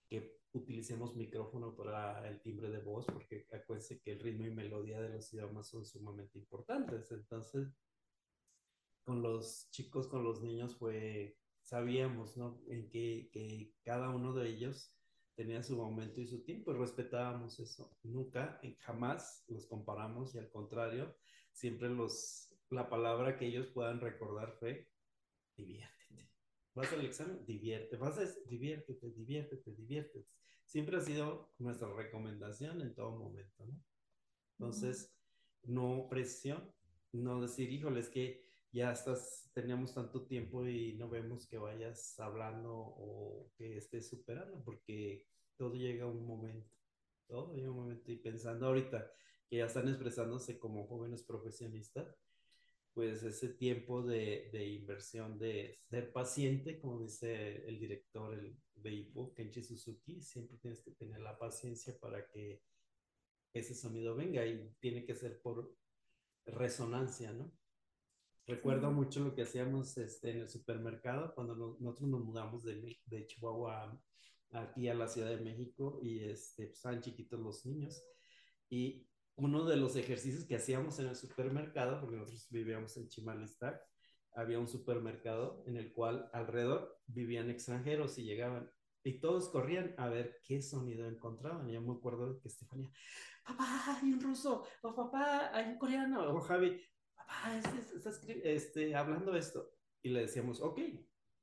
Speaker 5: que utilicemos micrófono para el timbre de voz, porque acuérdense que el ritmo y melodía de los idiomas son sumamente importantes. Entonces, con los chicos, con los niños, fue, sabíamos, ¿no? En que, que cada uno de ellos tenía su momento y su tiempo y respetábamos eso. Nunca, eh, jamás los comparamos y al contrario, siempre los, la palabra que ellos puedan recordar fue diviértete. Vas al examen, divierte, vas a diviértete, diviértete, diviértete. Siempre ha sido nuestra recomendación en todo momento, ¿no? Entonces, no presión, no decir, híjole, es que ya estás, teníamos tanto tiempo y no vemos que vayas hablando o que estés superando, porque todo llega a un momento, todo llega a un momento y pensando ahorita que ya están expresándose como jóvenes profesionistas, pues ese tiempo de, de inversión, de ser paciente, como dice el director el, de IPO, Suzuki, siempre tienes que tener la paciencia para que ese sonido venga y tiene que ser por resonancia, ¿no? Recuerdo mucho lo que hacíamos este, en el supermercado cuando no- nosotros nos mudamos de, Chihuahua a- aquí a la Ciudad de México y este, pues, estaban chiquitos los niños. Y uno de los ejercicios que hacíamos en el supermercado, porque nosotros vivíamos en Chimalistac, había un supermercado en el cual alrededor vivían extranjeros y llegaban y todos corrían a ver qué sonido encontraban. Yo me acuerdo que Estefanía, papá, hay un ruso, o papá, hay un coreano, o Javi, papá, este, está este, hablando esto. Y le decíamos, ok,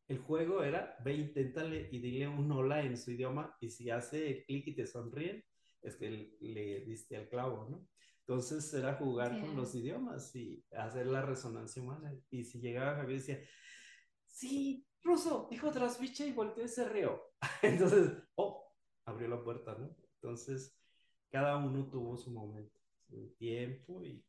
Speaker 5: el juego era, ve, inténtale y dile un hola en su idioma, y si hace clic y te sonríen, es que le diste al clavo, ¿no? Entonces era jugar
Speaker 4: Sí.
Speaker 5: con los idiomas y hacer la resonancia humana. Y si llegaba Javier decía, sí, ruso, dijo trasficha y volteó y se rió. [laughs] Entonces, oh, abrió la puerta, ¿no? Entonces, cada uno tuvo su momento, su tiempo y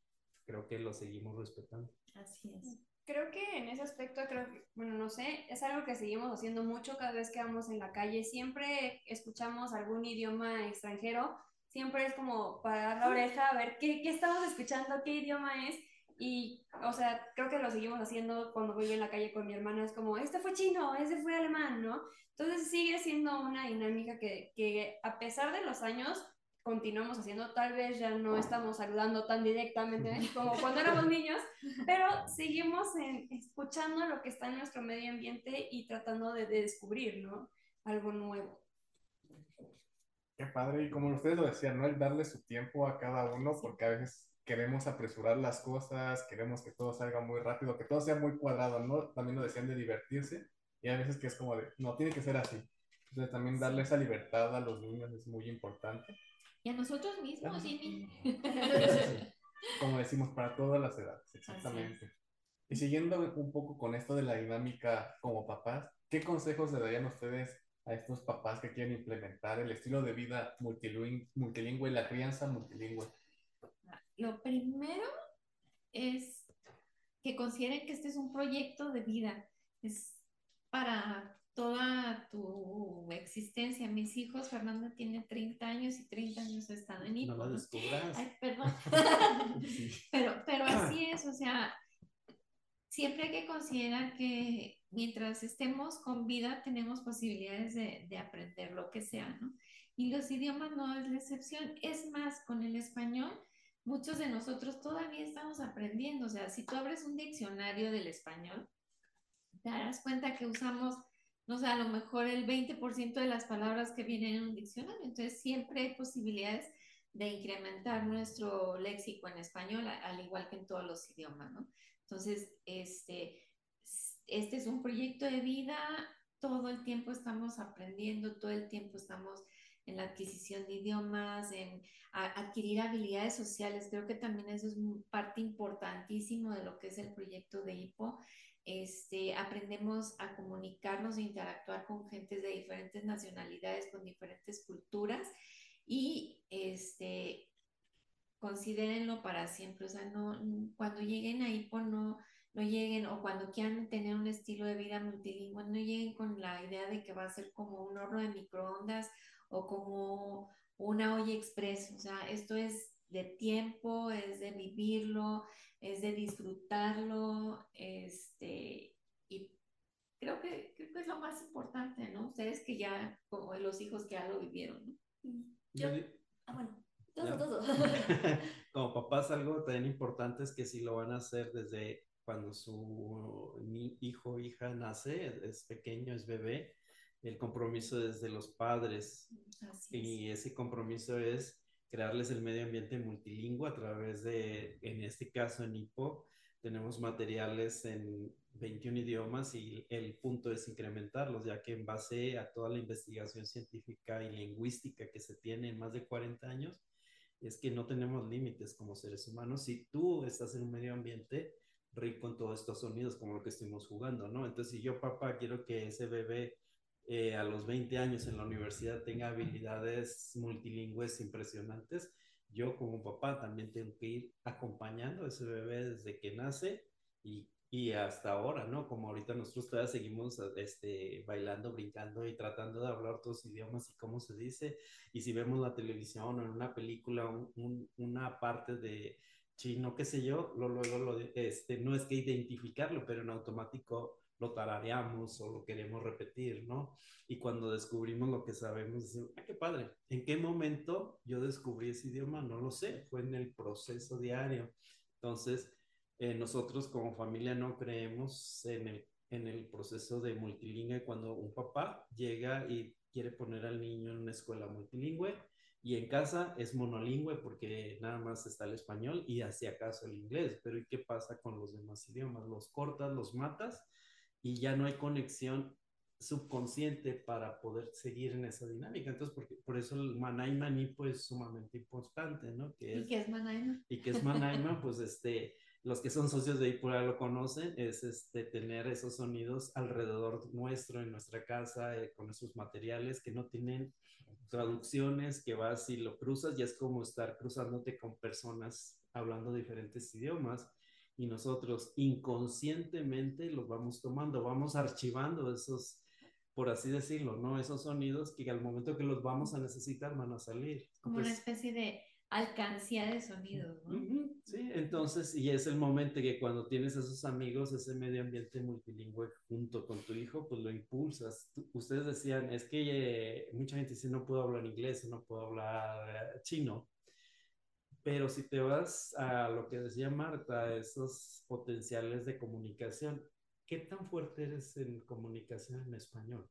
Speaker 5: creo que lo seguimos respetando.
Speaker 4: Así es.
Speaker 2: Creo que en ese aspecto, creo que, bueno, no sé, es algo que seguimos haciendo mucho cada vez que vamos en la calle. Siempre escuchamos algún idioma extranjero, siempre es como para dar la oreja a ver qué, qué estamos escuchando, qué idioma es. Y, o sea, creo que lo seguimos haciendo cuando voy en la calle con mi hermana, es como, este fue chino, este fue alemán, ¿no? Entonces sigue siendo una dinámica que, que a pesar de los años, continuamos haciendo, tal vez ya no estamos saludando tan directamente como cuando éramos [laughs] niños, pero seguimos en- escuchando lo que está en nuestro medio ambiente y tratando de, de descubrir, ¿no? Algo nuevo.
Speaker 1: Qué padre, y como ustedes lo decían, ¿no? El darle su tiempo a cada uno, porque a veces queremos apresurar las cosas, queremos que todo salga muy rápido, que todo sea muy cuadrado, ¿no? También lo decían de divertirse, y hay veces que es como de, no, tiene que ser así. Entonces también darle esa libertad a los niños es muy importante.
Speaker 4: Y a nosotros mismos, Jimmy. [laughs]
Speaker 1: Como decimos, para todas las edades, exactamente. Y siguiendo un poco con esto de la dinámica como papás, ¿qué consejos le darían ustedes a estos papás que quieren implementar el estilo de vida multilingüe, multilingüe la crianza multilingüe?
Speaker 4: Lo primero es que consideren que este es un proyecto de vida, es para toda tu existencia. Mis hijos, Fernanda tiene 30 años y 30 años estado en
Speaker 5: No
Speaker 4: IPO.
Speaker 5: la
Speaker 4: ¿no?
Speaker 5: descubras.
Speaker 4: Ay, perdón. [laughs] [laughs] pero, pero así es, o sea, siempre hay que considerar que mientras estemos con vida tenemos posibilidades de, de aprender lo que sea, ¿no? Y los idiomas no es la excepción. Es más, con el español, muchos de nosotros todavía estamos aprendiendo. O sea, si tú abres un diccionario del español, te darás cuenta que usamos, no sé, a lo mejor el 20% de las palabras que vienen en un diccionario. Entonces, siempre hay posibilidades de incrementar nuestro léxico en español, al igual que en todos los idiomas, ¿no? Entonces, este, este es un proyecto de vida, todo el tiempo estamos aprendiendo, todo el tiempo estamos en la adquisición de idiomas, en adquirir habilidades sociales. Creo que también eso es parte importantísimo de lo que es el proyecto de IPO. Este, aprendemos a comunicarnos e interactuar con gentes de diferentes nacionalidades, con diferentes culturas y este, considérenlo para siempre. O sea, no, cuando lleguen a IPO no, no lleguen, o cuando quieran tener un estilo de vida multilingüe, no lleguen con la idea de que va a ser como un horno de microondas o como una olla express. O sea, esto es de tiempo, es de vivirlo, es de disfrutarlo, este, y creo que, creo que es lo más importante, ¿no? Ustedes que ya, como los hijos que ya lo vivieron, ¿no?
Speaker 5: Yo di-
Speaker 3: Ah, bueno, todo, todo. [laughs] [laughs]
Speaker 5: Como papás, algo también importante es que si lo van a hacer desde cuando su hijo o hija nace, es pequeño, es bebé, el compromiso es de los padres.
Speaker 4: Así es.
Speaker 5: Y ese compromiso es crearles el medio ambiente multilingüe a través de, en este caso en IPO, tenemos materiales en 21 idiomas y el punto es incrementarlos, ya que en base a toda la investigación científica y lingüística que se tiene en más de 40 años, es que no tenemos límites como seres humanos. Si tú estás en un medio ambiente rico en todos estos sonidos, como lo que estuvimos jugando, ¿no? Entonces, si yo, papá, quiero que ese bebé eh, a los 20 años en la universidad tenga habilidades multilingües impresionantes, yo como papá también tengo que ir acompañando a ese bebé desde que nace y, y hasta ahora, ¿no? Como ahorita nosotros todavía seguimos este, bailando, brincando y tratando de hablar los idiomas y cómo se dice. Y si vemos la televisión o en una película un, un, una parte de chino, qué sé yo, lo, luego lo, este, no es que identificarlo, pero en automático lo tarareamos o lo queremos repetir, ¿no? Y cuando descubrimos lo que sabemos, decimos, ¡ay, qué padre! ¿En qué momento yo descubrí ese idioma? No lo sé, fue en el proceso diario. Entonces, eh, nosotros como familia no creemos en el, en el proceso de multilingüe cuando un papá llega y quiere poner al niño en una escuela multilingüe y en casa es monolingüe porque nada más está el español y hace acaso el inglés. Pero ¿y qué pasa con los demás idiomas? Los cortas, los matas y ya no hay conexión subconsciente para poder seguir en esa dinámica. Entonces, porque, por eso el Manay Manipo es sumamente importante, ¿no? Que
Speaker 4: ¿Y
Speaker 5: es,
Speaker 4: qué es Manaima?
Speaker 5: y que es Manaima, pues este, los que son socios de Ipura lo conocen, es este, tener esos sonidos alrededor nuestro, en nuestra casa, eh, con esos materiales que no tienen traducciones, que vas y lo cruzas y es como estar cruzándote con personas hablando diferentes idiomas y nosotros inconscientemente los vamos tomando, vamos archivando esos, por así decirlo, ¿no? Esos sonidos que al momento que los vamos a necesitar van a salir.
Speaker 4: Como una
Speaker 5: Entonces,
Speaker 4: especie de alcancía de sonidos, ¿no?
Speaker 5: Sí, entonces, y es el momento que cuando tienes esos amigos, ese medio ambiente multilingüe junto con tu hijo, pues lo impulsas. Tú- ustedes decían, es que eh, mucha gente dice, no puedo hablar inglés, no puedo hablar eh, chino, pero si te vas a lo que decía Marta, esos potenciales de comunicación, ¿qué tan fuerte eres en comunicación en español?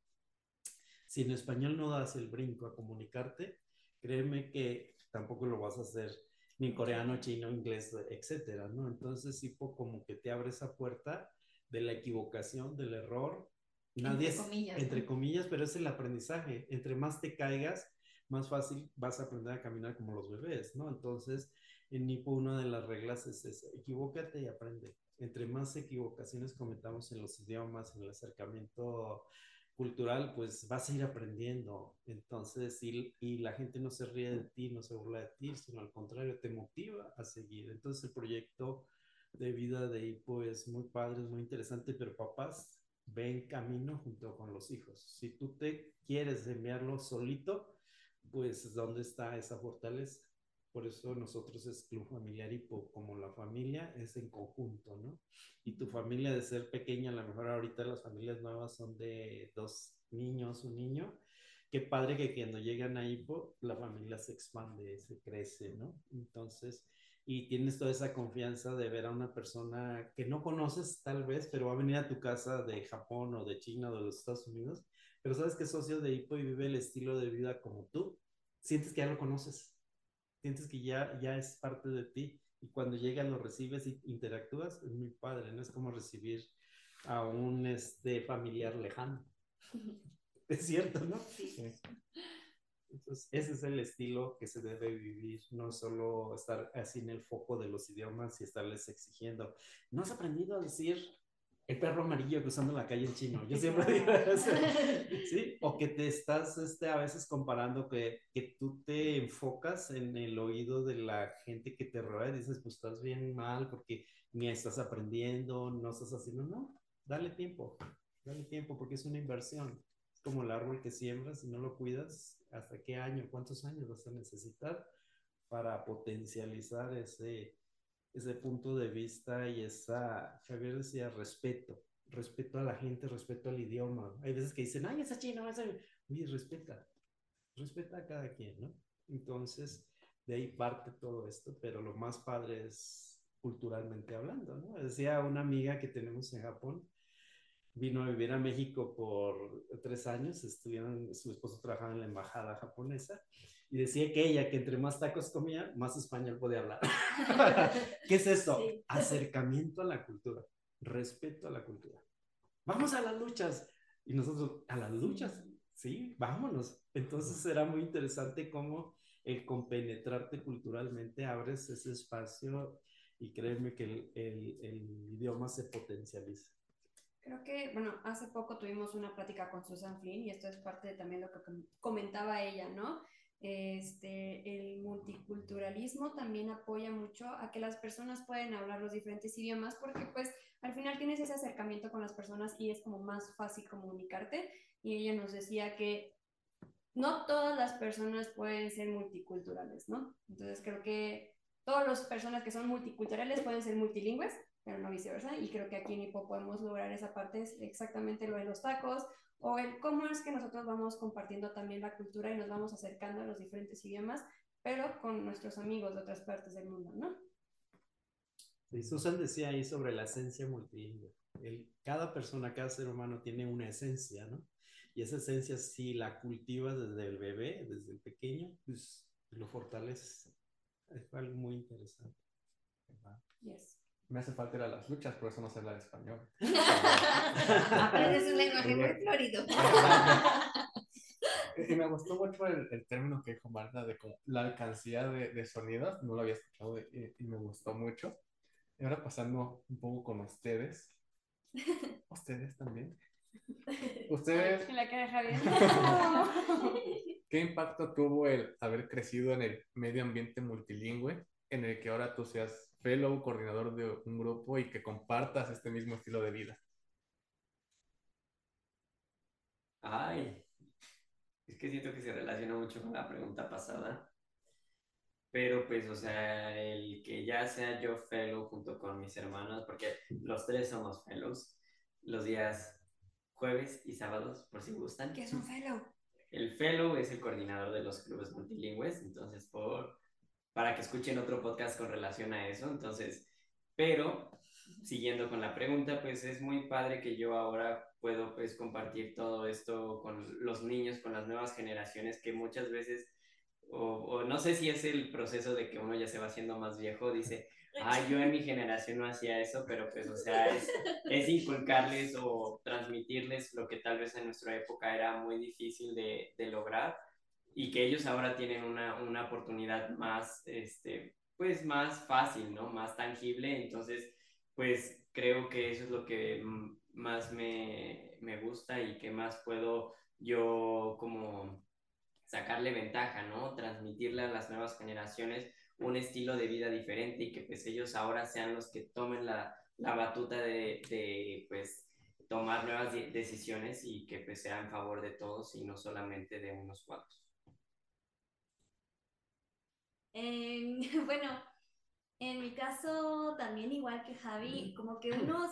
Speaker 5: Si en español no das el brinco a comunicarte, créeme que tampoco lo vas a hacer ni en coreano, chino, inglés, etcétera, ¿no? Entonces, tipo, como que te abre esa puerta de la equivocación, del error. Nadie
Speaker 4: Entre
Speaker 5: es-
Speaker 4: comillas,
Speaker 5: entre
Speaker 4: ¿no?
Speaker 5: comillas, pero es el aprendizaje. Entre más te caigas, más fácil vas a aprender a caminar como los bebés, ¿no? Entonces, en Nipo una de las reglas es esa, equivócate y aprende. Entre más equivocaciones cometamos en los idiomas, en el acercamiento cultural, pues vas a ir aprendiendo. Entonces, y, y la gente no se ríe de ti, no se burla de ti, sino al contrario, te motiva a seguir. Entonces, el proyecto de vida de Hipo es muy padre, es muy interesante, pero papás ven camino junto con los hijos. Si tú te quieres enviarlo solito, pues ¿dónde está esa fortaleza? Por eso nosotros es Club Familiar Hipo, como la familia es en conjunto, ¿no? Y tu familia de ser pequeña, a lo mejor ahorita las familias nuevas son de dos niños, un niño. Qué padre que cuando llegan a Hipo, la familia se expande, se crece, ¿no? Entonces, y tienes toda esa confianza de ver a una persona que no conoces tal vez, pero va a venir a tu casa de Japón o de China o de los Estados Unidos, pero sabes que es socio de Hipo y vive el estilo de vida como tú, sientes que ya lo conoces, sientes que ya, ya es parte de ti y cuando llega lo recibes y interactúas, es muy padre, no es como recibir a un este, familiar lejano. [laughs] Es cierto, ¿no? Entonces, ese es el estilo que se debe vivir, no solo estar así en el foco de los idiomas y estarles exigiendo. ¿No has aprendido a decir el perro amarillo cruzando la calle en chino. Yo siempre [laughs] digo eso. [laughs] ¿Sí? O que te estás este, a veces comparando que, que tú te enfocas en el oído de la gente que te rodea y dices, pues estás bien mal porque ni estás aprendiendo, no estás haciendo, no, dale tiempo, dale tiempo porque es una inversión. Es como el árbol que siembras y no lo cuidas, ¿hasta qué año, cuántos años vas a necesitar para potencializar ese, ese punto de vista y esa, Javier decía, respeto, respeto a la gente, respeto al idioma. Hay veces que dicen, ay, esa chino, esa... Oye, respeta, respeta a cada quien, ¿no? Entonces, de ahí parte todo esto, pero lo más padre es culturalmente hablando, ¿no? Decía una amiga que tenemos en Japón, vino a vivir a México por tres años, estuvieron, su esposo trabajaba en la embajada japonesa, y decía que ella, que entre más tacos comía, más español podía hablar. [laughs] ¿Qué es eso? Sí. Acercamiento a la cultura, respeto a la cultura. Vamos a las luchas. Y nosotros, a las luchas, sí, vámonos. Entonces era muy interesante cómo el compenetrarte culturalmente abres ese espacio y créeme que el, el, el idioma se potencializa.
Speaker 2: Creo que, bueno, hace poco tuvimos una plática con Susan Flynn y esto es parte de también lo que comentaba ella, ¿no? Este, el multiculturalismo también apoya mucho a que las personas pueden hablar los diferentes idiomas porque pues al final tienes ese acercamiento con las personas y es como más fácil comunicarte y ella nos decía que no todas las personas pueden ser multiculturales, ¿no? Entonces creo que todas las personas que son multiculturales pueden ser multilingües, pero no viceversa. Y creo que aquí en Hipo podemos lograr esa parte, es exactamente lo de los tacos, o el cómo es que nosotros vamos compartiendo también la cultura y nos vamos acercando a los diferentes idiomas, pero con nuestros amigos de otras partes del mundo, ¿no?
Speaker 5: Sí, Susan decía ahí sobre la esencia multilingüe. El, cada persona, cada ser humano tiene una esencia, ¿no? Y esa esencia, si la cultivas desde el bebé, desde el pequeño, pues lo fortaleces. Es algo muy interesante.
Speaker 2: Yes
Speaker 1: me hace falta ir a las luchas, por eso no sé hablar español. [laughs]
Speaker 4: Aprendes un lenguaje muy florido. [laughs]
Speaker 1: y me gustó mucho el, el, término que dijo Marta de la alcancía de, de sonidos, no lo había escuchado y, y, me gustó mucho. Y ahora pasando un poco con ustedes. [laughs] Ustedes también. Ustedes.
Speaker 2: La cara de.
Speaker 1: ¿Qué impacto tuvo el haber crecido en el medio ambiente multilingüe en el que ahora tú seas fellow coordinador de un grupo y que compartas este mismo estilo de vida?
Speaker 6: Ay, es que siento que se relaciona mucho con la pregunta pasada. Pero pues, o sea, el que ya sea yo fellow junto con mis hermanos, porque los tres somos fellows, los días jueves y sábados, por si gustan.
Speaker 2: ¿Qué es un [laughs] fellow?
Speaker 6: El fellow es el coordinador de los clubes multilingües, entonces por para que escuchen otro podcast con relación a eso. Entonces, pero siguiendo con la pregunta, pues es muy padre que yo ahora puedo pues compartir todo esto con los niños, con las nuevas generaciones que muchas veces, o, no sé si es el proceso de que uno ya se va haciendo más viejo, dice, ay, yo en mi generación no hacía eso, pero pues, o sea, es, es inculcarles o transmitirles lo que tal vez en nuestra época era muy difícil de lograr y que ellos ahora tienen una, una oportunidad más, este, pues más fácil, ¿no? Más tangible. Entonces, pues creo que eso es lo que más me, me gusta y que más puedo yo como sacarle ventaja, ¿no? Transmitirle a las nuevas generaciones un estilo de vida diferente y que pues ellos ahora sean los que tomen la, la batuta de, de, pues tomar nuevas decisiones y que pues sea en favor de todos y no solamente de unos cuantos.
Speaker 3: Eh, [laughs] bueno, en mi caso también igual que Javi, como que uno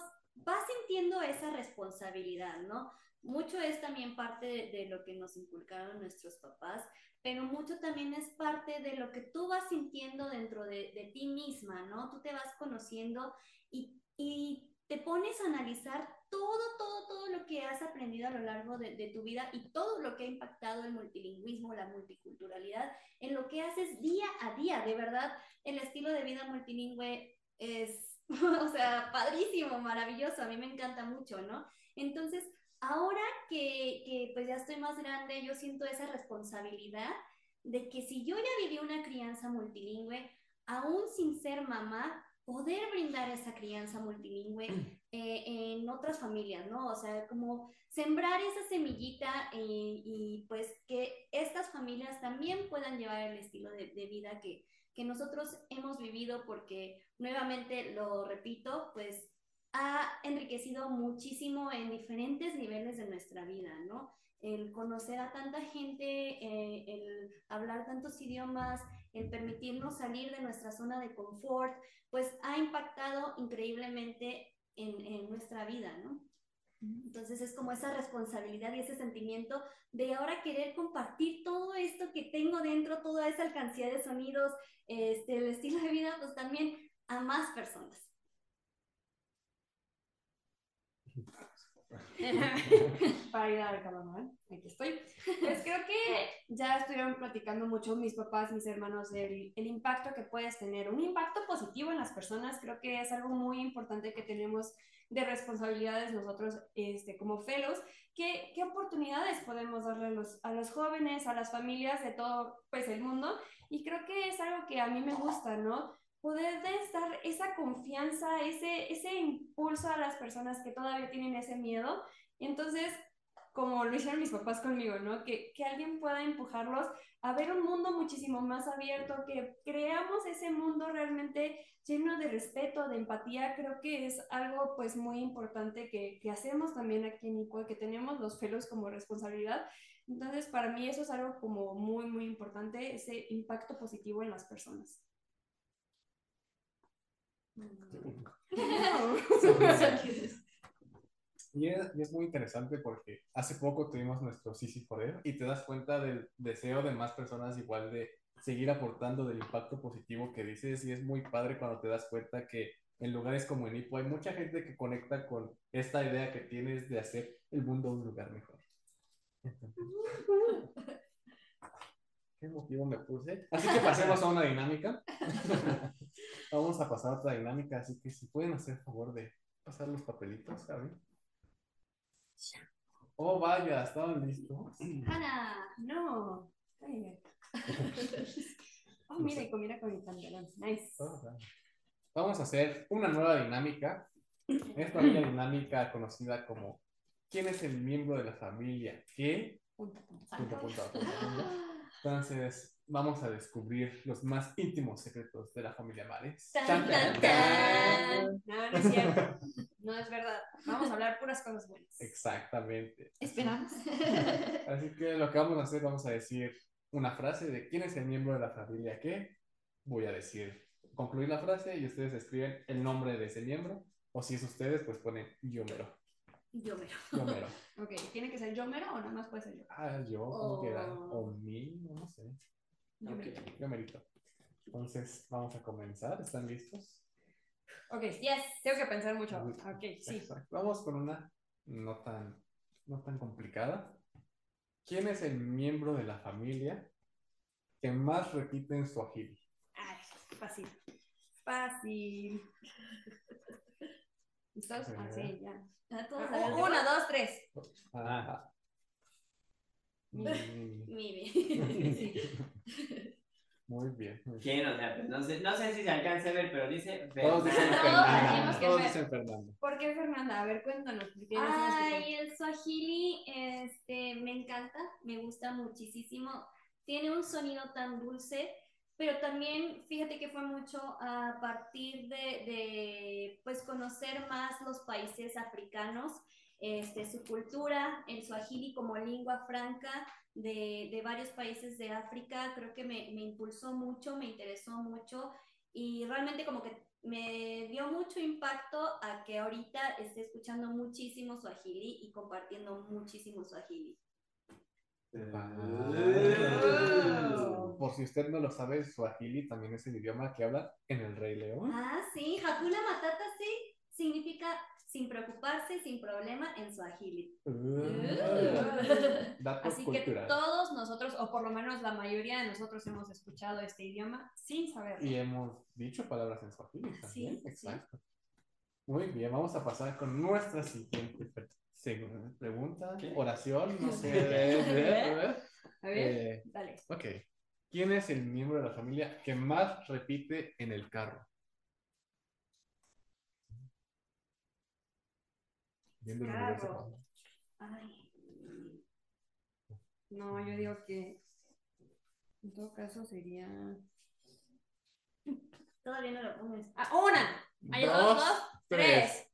Speaker 3: va sintiendo esa responsabilidad, ¿no? Mucho es también parte de, de, lo que nos inculcaron nuestros papás, pero mucho también es parte de lo que tú vas sintiendo dentro de, de ti misma, ¿no? Tú te vas conociendo y, y te pones a analizar todo, todo, todo lo que has aprendido a lo largo de, de, tu vida y todo lo que ha impactado el multilingüismo, la multiculturalidad, en lo que haces día a día. De verdad, el estilo de vida multilingüe es, [laughs] o sea, padrísimo, maravilloso, a mí me encanta mucho, ¿no? Entonces, ahora que, que pues ya estoy más grande, yo siento esa responsabilidad de que si yo ya viví una crianza multilingüe, aún sin ser mamá, poder brindar esa crianza multilingüe [clears throat] eh, en otras familias, ¿no? O sea, como sembrar esa semillita eh, y pues que estas familias también puedan llevar el estilo de, vida que, que nosotros hemos vivido porque nuevamente lo repito, pues ha enriquecido muchísimo en diferentes niveles de nuestra vida, ¿no? El conocer a tanta gente, eh, el hablar tantos idiomas, el permitirnos salir de nuestra zona de confort, pues ha impactado increíblemente en, en nuestra vida, ¿no? Entonces es como esa responsabilidad y ese sentimiento de ahora querer compartir todo esto que tengo dentro, toda esa alcancía de sonidos, este, el estilo de vida, pues también a más personas. [laughs] [laughs]
Speaker 2: Para ir al calor, ¿eh? Aquí estoy. Pues creo que ya estuvieron platicando mucho mis papás, mis hermanos, el, el impacto que puedes tener. Un impacto positivo en las personas, creo que es algo muy importante que tenemos de responsabilidades nosotros este, como fellows. ¿Qué, ¿Qué oportunidades podemos darle a los, a los jóvenes, a las familias de todo pues, el mundo? Y creo que es algo que a mí me gusta, ¿no? Poder dar esa confianza, ese, ese impulso a las personas que todavía tienen ese miedo. Entonces, como lo hicieron mis papás conmigo, ¿no? Que, que alguien pueda empujarlos a ver un mundo muchísimo más abierto, que creamos ese mundo realmente lleno de respeto, de empatía, creo que es algo pues muy importante que, que hacemos también aquí en ICO, que tenemos los pelos como responsabilidad. Entonces, para mí eso es algo como muy, muy importante, ese impacto positivo en las personas.
Speaker 1: Y es, y es muy interesante porque hace poco tuvimos nuestro Sisi Forever y te das cuenta del deseo de más personas igual de seguir aportando del impacto positivo que dices y es muy padre cuando te das cuenta que en lugares como en Ipo hay mucha gente que conecta con esta idea que tienes de hacer el mundo un lugar mejor. [laughs] ¿Qué motivo me puse? Así que pasemos a una dinámica. [laughs] Vamos a pasar a otra dinámica, así que si pueden hacer favor de pasar los papelitos, ¿saben? Oh, vaya, ¿estaban listos?
Speaker 2: Ana, no. Oh, mira, y combina con mi pantalón. Nice.
Speaker 1: Vamos a hacer una nueva dinámica. Esta nueva dinámica conocida como ¿Quién es el miembro de la familia? ¿Qué?
Speaker 2: Punto, punto,
Speaker 1: Punto, punto, punto, punto. [laughs] Entonces, vamos a descubrir los más íntimos secretos de la familia Mares.
Speaker 2: Tan, tan, tan. No, no es cierto. No es verdad. Vamos a hablar puras cosas buenas.
Speaker 1: Exactamente.
Speaker 4: Esperamos. [laughs]
Speaker 1: Así que lo que vamos a hacer, vamos a decir una frase de quién es el miembro de la familia que voy a decir. Concluir la frase y ustedes escriben el nombre de ese miembro. O si es ustedes, pues ponen yo mero.
Speaker 3: Yo mero.
Speaker 1: Yo mero. [laughs]
Speaker 2: Ok, ¿tiene que ser yo mero o nada más puede ser yo?
Speaker 1: Ah, yo, como quiera.
Speaker 3: Oh.
Speaker 1: O mí, no sé.
Speaker 2: Yo
Speaker 1: Ok,
Speaker 2: merito.
Speaker 1: yo merito. Entonces, vamos a comenzar. ¿Están listos?
Speaker 2: Ok, yes. Tengo que pensar mucho. Ok, sí.
Speaker 1: Exacto. Vamos con una no tan, no tan complicada. ¿Quién es el miembro de la familia que más repite en su ajili?
Speaker 2: Ay, fácil. Fácil. ¿Listos?
Speaker 1: A
Speaker 2: Así,
Speaker 1: ver.
Speaker 2: ya.
Speaker 3: A todos
Speaker 2: Ah,
Speaker 3: a ver,
Speaker 2: Una, dos, tres.
Speaker 1: Ajá. [laughs] [laughs] Muy bien. muy bien.
Speaker 6: ¿Quién? O sea, pues no sé, no sé si se alcanza a ver, pero dice
Speaker 1: Todos dicen
Speaker 6: Fernanda.
Speaker 1: Todos dicen Fernanda.
Speaker 2: ¿Por qué, Fernanda? A ver, cuéntanos.
Speaker 3: Ay, el Swahili, este, me encanta, me gusta muchísimo. Tiene un sonido tan dulce, pero también fíjate que fue mucho a partir de, de, pues conocer más los países africanos, este, su cultura, el Swahili como lengua franca de, de varios países de África, creo que me, me impulsó mucho, me interesó mucho y realmente como que me dio mucho impacto a que ahorita esté escuchando muchísimo Swahili y compartiendo muchísimo Swahili.
Speaker 1: Ah. Por si usted no lo sabe, Swahili también es el idioma que habla en el Rey León.
Speaker 3: Ah, sí, Hakuna Matata sí significa sin preocuparse, sin problema en Swahili.
Speaker 1: Ah. Datos
Speaker 2: Así que
Speaker 1: culturales.
Speaker 2: todos nosotros, o por lo menos la mayoría de nosotros hemos escuchado este idioma sin saberlo.
Speaker 1: Y hemos dicho palabras en Swahili también.
Speaker 2: Sí, sí.
Speaker 1: Exacto. Muy bien, vamos a pasar con nuestra siguiente pregunta, oración, no sé. [laughs]
Speaker 2: A ver,
Speaker 1: Eh,
Speaker 2: dale.
Speaker 1: ok. ¿Quién es el miembro de la familia que más repite en el carro? Universo.
Speaker 2: Carro. Ay. No, yo digo que en todo caso sería. [laughs]
Speaker 3: Todavía no lo pones.
Speaker 2: Ah, una. Hay dos,
Speaker 1: Dos,
Speaker 2: dos,
Speaker 1: tres.
Speaker 2: tres.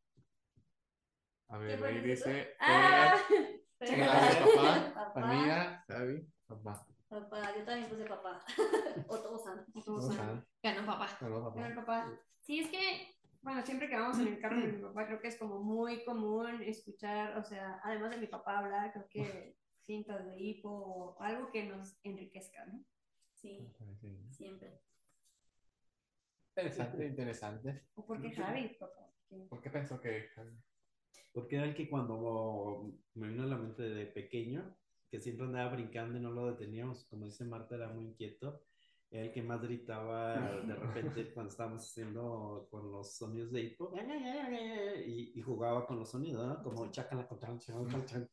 Speaker 1: A
Speaker 3: ¿Qué
Speaker 1: ver, ahí dice.
Speaker 2: Ah, [laughs]
Speaker 1: papá.
Speaker 3: Papá.
Speaker 1: Amiga, Javi, papá.
Speaker 3: Papá, yo también puse papá. [laughs] o Tosan.
Speaker 1: ¿Cómo están?
Speaker 4: Ganó papá.
Speaker 1: Bueno, papá.
Speaker 2: Bueno, papá. Sí, es que, bueno, siempre que vamos en el carro de mi papá, creo que es como muy común escuchar, o sea, además de mi papá hablar, creo que cintas de hipo o algo que nos enriquezca, ¿no?
Speaker 3: Sí, siempre.
Speaker 1: Interesante, interesante.
Speaker 2: ¿O por qué Javi, papá?
Speaker 1: ¿Por qué pensó que Javi?
Speaker 5: Porque era el que cuando me vino a la mente de pequeño, que siempre andaba brincando y no lo deteníamos, como dice Marta, era muy inquieto, era el que más gritaba de repente cuando estábamos haciendo con los sonidos de hipo, y, y jugaba con los sonidos, ¿no? Como chacala con. ¿Verdad?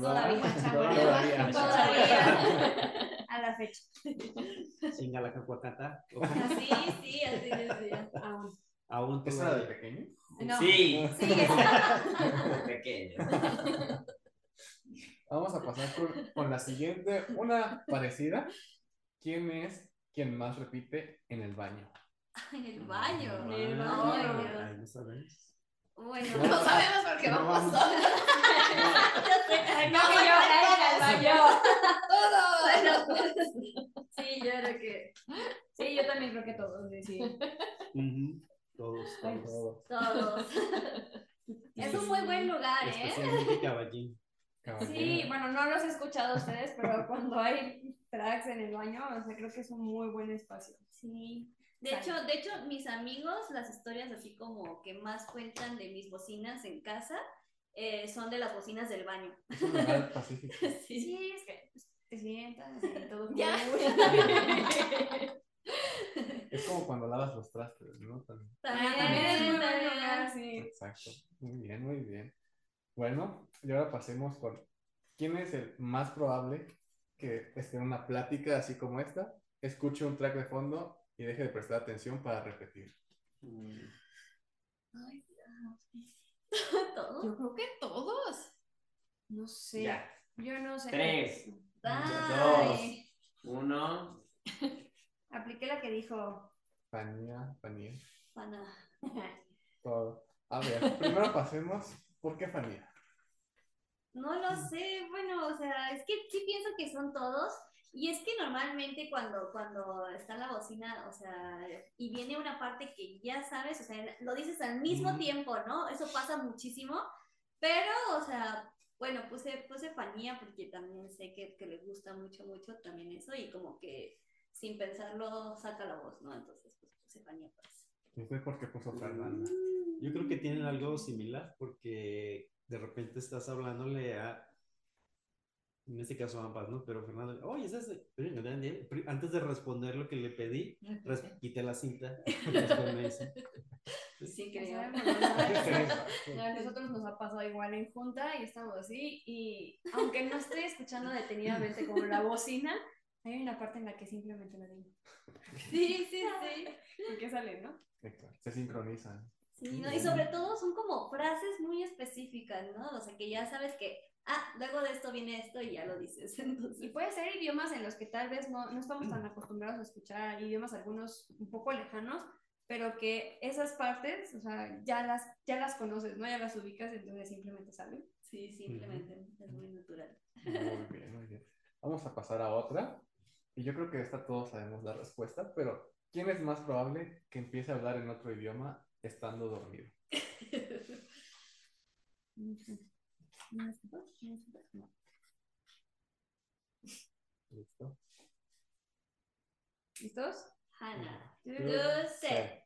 Speaker 3: Todavía. [laughs]
Speaker 1: Todavía.
Speaker 3: Todavía.
Speaker 2: A la fecha.
Speaker 5: Chinga la cacuacata.
Speaker 3: Así, sí, así decía.
Speaker 2: Aún.
Speaker 5: Aún
Speaker 1: ¿Eso era de pequeño?
Speaker 2: No.
Speaker 6: Sí,
Speaker 3: Sí, [laughs]
Speaker 6: pequeño.
Speaker 1: Vamos a pasar con, con la siguiente, una parecida. ¿Quién es quien más repite en el baño? [laughs]
Speaker 3: En el baño.
Speaker 2: En el baño.
Speaker 5: ay, no sabes.
Speaker 3: Bueno.
Speaker 4: No sabemos por qué
Speaker 1: No
Speaker 4: vamos. [laughs]
Speaker 1: vamos.
Speaker 2: No, que yo, ay, al baño.
Speaker 3: Bueno, sí, yo creo que
Speaker 2: Sí, yo también creo que todos, sí, sí.
Speaker 5: Ujú. Todos, todos.
Speaker 3: todos. [laughs] Es un muy buen lugar, ¿eh?
Speaker 5: Especialmente Caballín.
Speaker 2: Sí, bueno, no los he escuchado a ustedes, pero [laughs] cuando hay tracks en el baño, o sea, creo que es un muy buen espacio.
Speaker 3: Sí. De hecho, de hecho, mis amigos, las historias así como que más cuentan de mis bocinas en casa, eh, son de las bocinas del baño.
Speaker 1: Es un lugar pacífico. [laughs]
Speaker 3: Sí.
Speaker 2: Sí, es que te sientas y [laughs] todo.
Speaker 3: Ya.
Speaker 1: Es como cuando lavas los trastes, ¿no? También.
Speaker 2: Ah, También es muy buen
Speaker 3: también.
Speaker 2: lugar, sí.
Speaker 1: Exacto. Muy bien, muy bien. Bueno, y ahora pasemos con quién es el más probable que esté en una plática así como esta, escuche un track de fondo y deje de prestar atención para repetir.
Speaker 3: Ay, [laughs] ¿Todo?
Speaker 4: Yo creo que todos.
Speaker 2: No sé.
Speaker 6: Ya.
Speaker 2: Yo no sé.
Speaker 6: Tres.
Speaker 3: Ay.
Speaker 6: Uno. [laughs]
Speaker 2: Apliqué la que dijo.
Speaker 1: Fanía, Fanía,
Speaker 3: Pana.
Speaker 1: todo. A ver, primero pasemos, ¿por qué Fanía?
Speaker 3: No lo sé, bueno, o sea, es que sí pienso que son todos. Y es que normalmente cuando, cuando está la bocina, o sea, y viene una parte que ya sabes, o sea, lo dices al mismo
Speaker 1: Mm.
Speaker 3: tiempo, ¿no? Eso pasa muchísimo. Pero, o sea, bueno, puse, puse Fanía porque también sé que, que le gusta mucho, mucho también eso. Y como que sin pensarlo saca la voz, ¿no? Entonces, pues puse Fanía pues.
Speaker 1: ¿Y usted por qué puso Fernanda?
Speaker 5: Yo creo que tienen algo similar porque de repente estás hablándole a, en este caso a ambas, ¿no? Pero Fernando, oye, ¿es ese? Antes de responder lo que le pedí, res- quité la cinta. [laughs]
Speaker 3: Sí,
Speaker 2: sabemos, ¿no? [laughs] A nosotros nos ha pasado igual en junta y estamos así y aunque no estoy escuchando detenidamente como la bocina, hay una parte en la que simplemente la digo. [laughs]
Speaker 3: Sí, sí, sí.
Speaker 2: Porque sale, ¿no?
Speaker 1: Exacto, Se sincronizan.
Speaker 3: Sí, ¿no? Y sobre todo son como frases muy específicas, ¿no? O sea, que ya sabes que, ah, luego de esto viene esto y ya lo dices. [laughs]
Speaker 2: Y
Speaker 3: Entonces,
Speaker 2: puede ser idiomas en los que tal vez no, no estamos tan acostumbrados a escuchar, idiomas algunos un poco lejanos, pero que esas partes, o sea, ya las, ya las conoces, ¿no? Ya las ubicas, entonces simplemente salen.
Speaker 3: sí, simplemente es muy natural.
Speaker 1: Muy bien, muy bien. Vamos a pasar a otra. Y yo creo que esta todos sabemos la respuesta, pero ¿quién es más probable que empiece a hablar en otro idioma estando dormido? [laughs] ¿Listo?
Speaker 2: ¿Listos?
Speaker 3: Hannah, tú
Speaker 1: Sí.
Speaker 3: sé.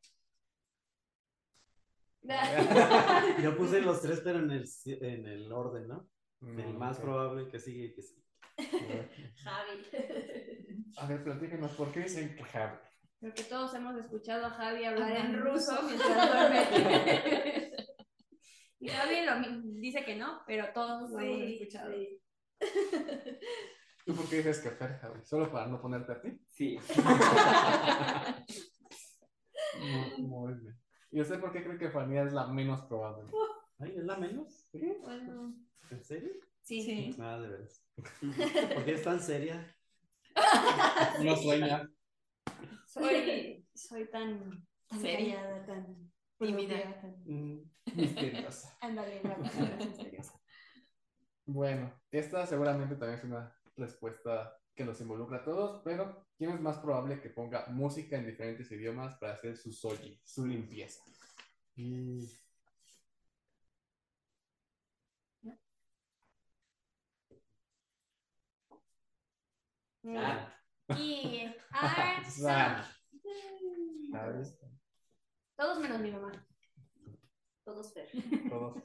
Speaker 3: [laughs]
Speaker 5: Yo puse los tres, pero en el, en el orden, ¿no? El
Speaker 1: Mm,
Speaker 5: más
Speaker 1: ok.
Speaker 5: probable que sigue y que sí. [laughs]
Speaker 3: Javi.
Speaker 1: A ver, platíquenos, ¿por qué dicen que Javi?
Speaker 2: Creo que todos hemos escuchado a Javi hablar en ruso mientras duerme. [laughs] y Javi dice que no, pero todos lo hemos escuchado.
Speaker 3: sí.
Speaker 1: ¿Tú por qué dices que Fer, Javi? ¿Solo para no ponerte a ti?
Speaker 6: Sí. [laughs]
Speaker 1: Muy, muy bien. ¿Y usted por qué cree que Fanía es la menos probable?
Speaker 5: Ay, ¿es la menos?
Speaker 2: Bueno,
Speaker 5: ¿En serio?
Speaker 2: Sí.
Speaker 4: Sí.
Speaker 5: Ah, de veras. ¿Por qué es tan seria? [laughs]
Speaker 1: No sueña.
Speaker 2: Soy, [laughs] soy tan, tan
Speaker 4: Seria.
Speaker 2: callada, tan
Speaker 4: Tímida.
Speaker 2: tan...
Speaker 5: Mm,
Speaker 1: Misteriosa. [laughs]
Speaker 2: Ándale, la palabra es misteriosa.
Speaker 1: Bueno, esta seguramente también es una respuesta que nos involucra a todos, pero ¿quién es más probable que ponga música en diferentes idiomas para hacer su soji, su limpieza?
Speaker 5: y-
Speaker 2: Y todos menos mi mamá.
Speaker 3: Todos Fer.
Speaker 1: Todos.